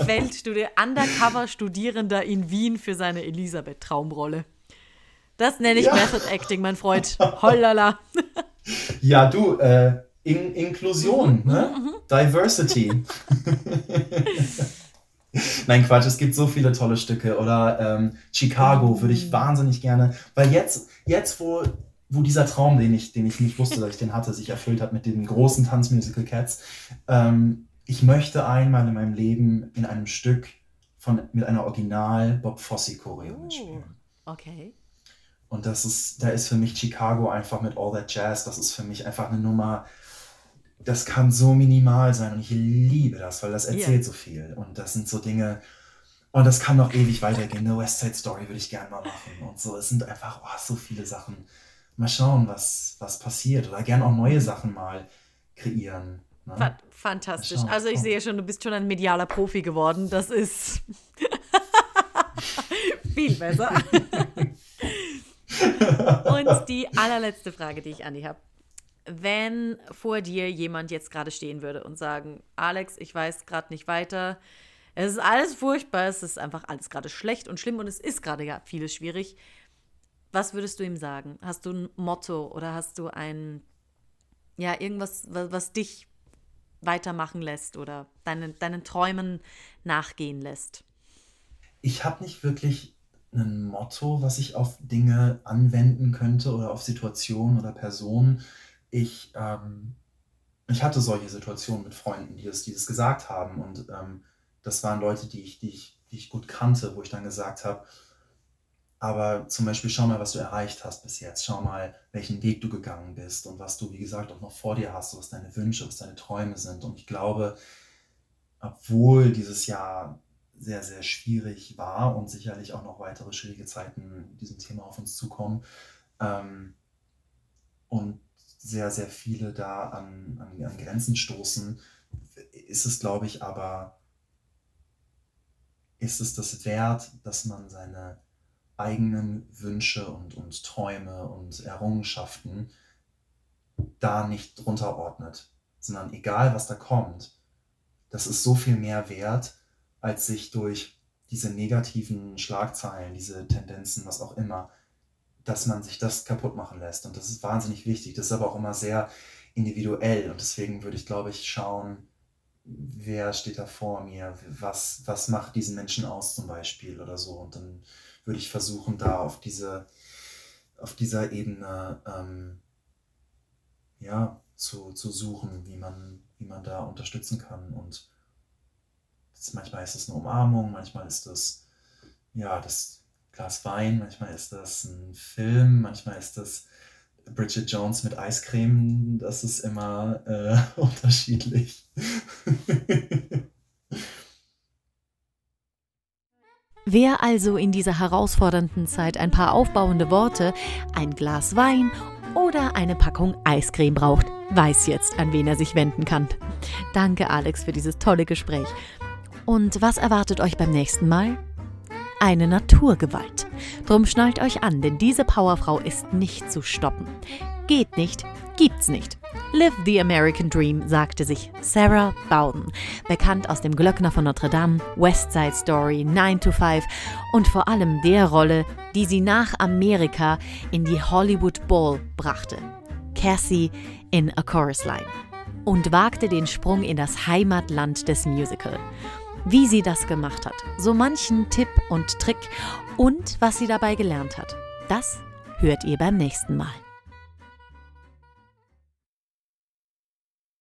Feldstudie, Undercover-Studierender in Wien für seine Elisabeth-Traumrolle. Das nenne ich ja. Method Acting, mein Freund. Hollala. ja, du, äh, in Inklusion, mhm, ne? Mhm. Diversity. Nein, Quatsch, es gibt so viele tolle Stücke. Oder ähm, Chicago würde ich wahnsinnig gerne, weil jetzt, jetzt wo, wo dieser Traum, den ich, den ich nicht wusste, dass ich den hatte, sich erfüllt hat mit dem großen Tanzmusical Cats, ähm, ich möchte einmal in meinem Leben in einem Stück von, mit einer Original Bob Fosse Choreo oh, mitspielen. Okay. Und das ist, da ist für mich Chicago einfach mit All That Jazz, das ist für mich einfach eine Nummer, das kann so minimal sein und ich liebe das, weil das erzählt yeah. so viel. Und das sind so Dinge, und das kann noch ewig weitergehen. Eine West Side Story würde ich gerne mal machen und so. Es sind einfach oh, so viele Sachen. Mal schauen, was, was passiert oder gerne auch neue Sachen mal kreieren. Ne? Fantastisch. Also ich sehe schon, du bist schon ein medialer Profi geworden. Das ist viel besser. Und die allerletzte Frage, die ich an dich habe. Wenn vor dir jemand jetzt gerade stehen würde und sagen, Alex, ich weiß gerade nicht weiter, es ist alles furchtbar, es ist einfach alles gerade schlecht und schlimm und es ist gerade ja vieles schwierig. Was würdest du ihm sagen? Hast du ein Motto oder hast du ein, ja, irgendwas, was, dich weitermachen lässt oder deinen, deinen Träumen nachgehen lässt? Ich habe nicht wirklich ein Motto, was ich auf Dinge anwenden könnte oder auf Situationen oder Personen. Ich, ähm, ich hatte solche Situationen mit Freunden, die das, die das gesagt haben. Und ähm, das waren Leute, die ich, die, ich, die ich gut kannte, wo ich dann gesagt habe, aber zum Beispiel schau mal, was du erreicht hast bis jetzt. Schau mal, welchen Weg du gegangen bist und was du, wie gesagt, auch noch vor dir hast, was deine Wünsche, was deine Träume sind. Und ich glaube, obwohl dieses Jahr sehr, sehr schwierig war und sicherlich auch noch weitere schwierige Zeiten diesem Thema auf uns zukommen ähm, und sehr, sehr viele da an, an, an Grenzen stoßen, ist es, glaube ich, aber, ist es das wert, dass man seine eigenen Wünsche und, und Träume und Errungenschaften da nicht drunter ordnet, sondern egal was da kommt, das ist so viel mehr wert, als sich durch diese negativen Schlagzeilen, diese Tendenzen, was auch immer, dass man sich das kaputt machen lässt. Und das ist wahnsinnig wichtig. Das ist aber auch immer sehr individuell. Und deswegen würde ich, glaube ich, schauen, wer steht da vor mir, was, was macht diesen Menschen aus zum Beispiel oder so. Und dann würde ich versuchen, da auf diese, auf dieser Ebene ähm, ja, zu, zu suchen, wie man, wie man da unterstützen kann. Und das, manchmal ist es eine Umarmung, manchmal ist es ja das Glas Wein, manchmal ist das ein Film, manchmal ist das Bridget Jones mit Eiscreme. Das ist immer äh, unterschiedlich. Wer also in dieser herausfordernden Zeit ein paar aufbauende Worte, ein Glas Wein oder eine Packung Eiscreme braucht, weiß jetzt, an wen er sich wenden kann. Danke, Alex, für dieses tolle Gespräch. Und was erwartet euch beim nächsten Mal? Eine Naturgewalt. Drum schnallt euch an, denn diese Powerfrau ist nicht zu stoppen. Geht nicht, gibt's nicht. Live the American Dream, sagte sich Sarah Bowden, bekannt aus dem Glöckner von Notre Dame, West Side Story, 9 to 5 und vor allem der Rolle, die sie nach Amerika in die Hollywood Bowl brachte. Cassie in A Chorus Line. Und wagte den Sprung in das Heimatland des Musical. Wie sie das gemacht hat, so manchen Tipp und Trick und was sie dabei gelernt hat. Das hört ihr beim nächsten Mal.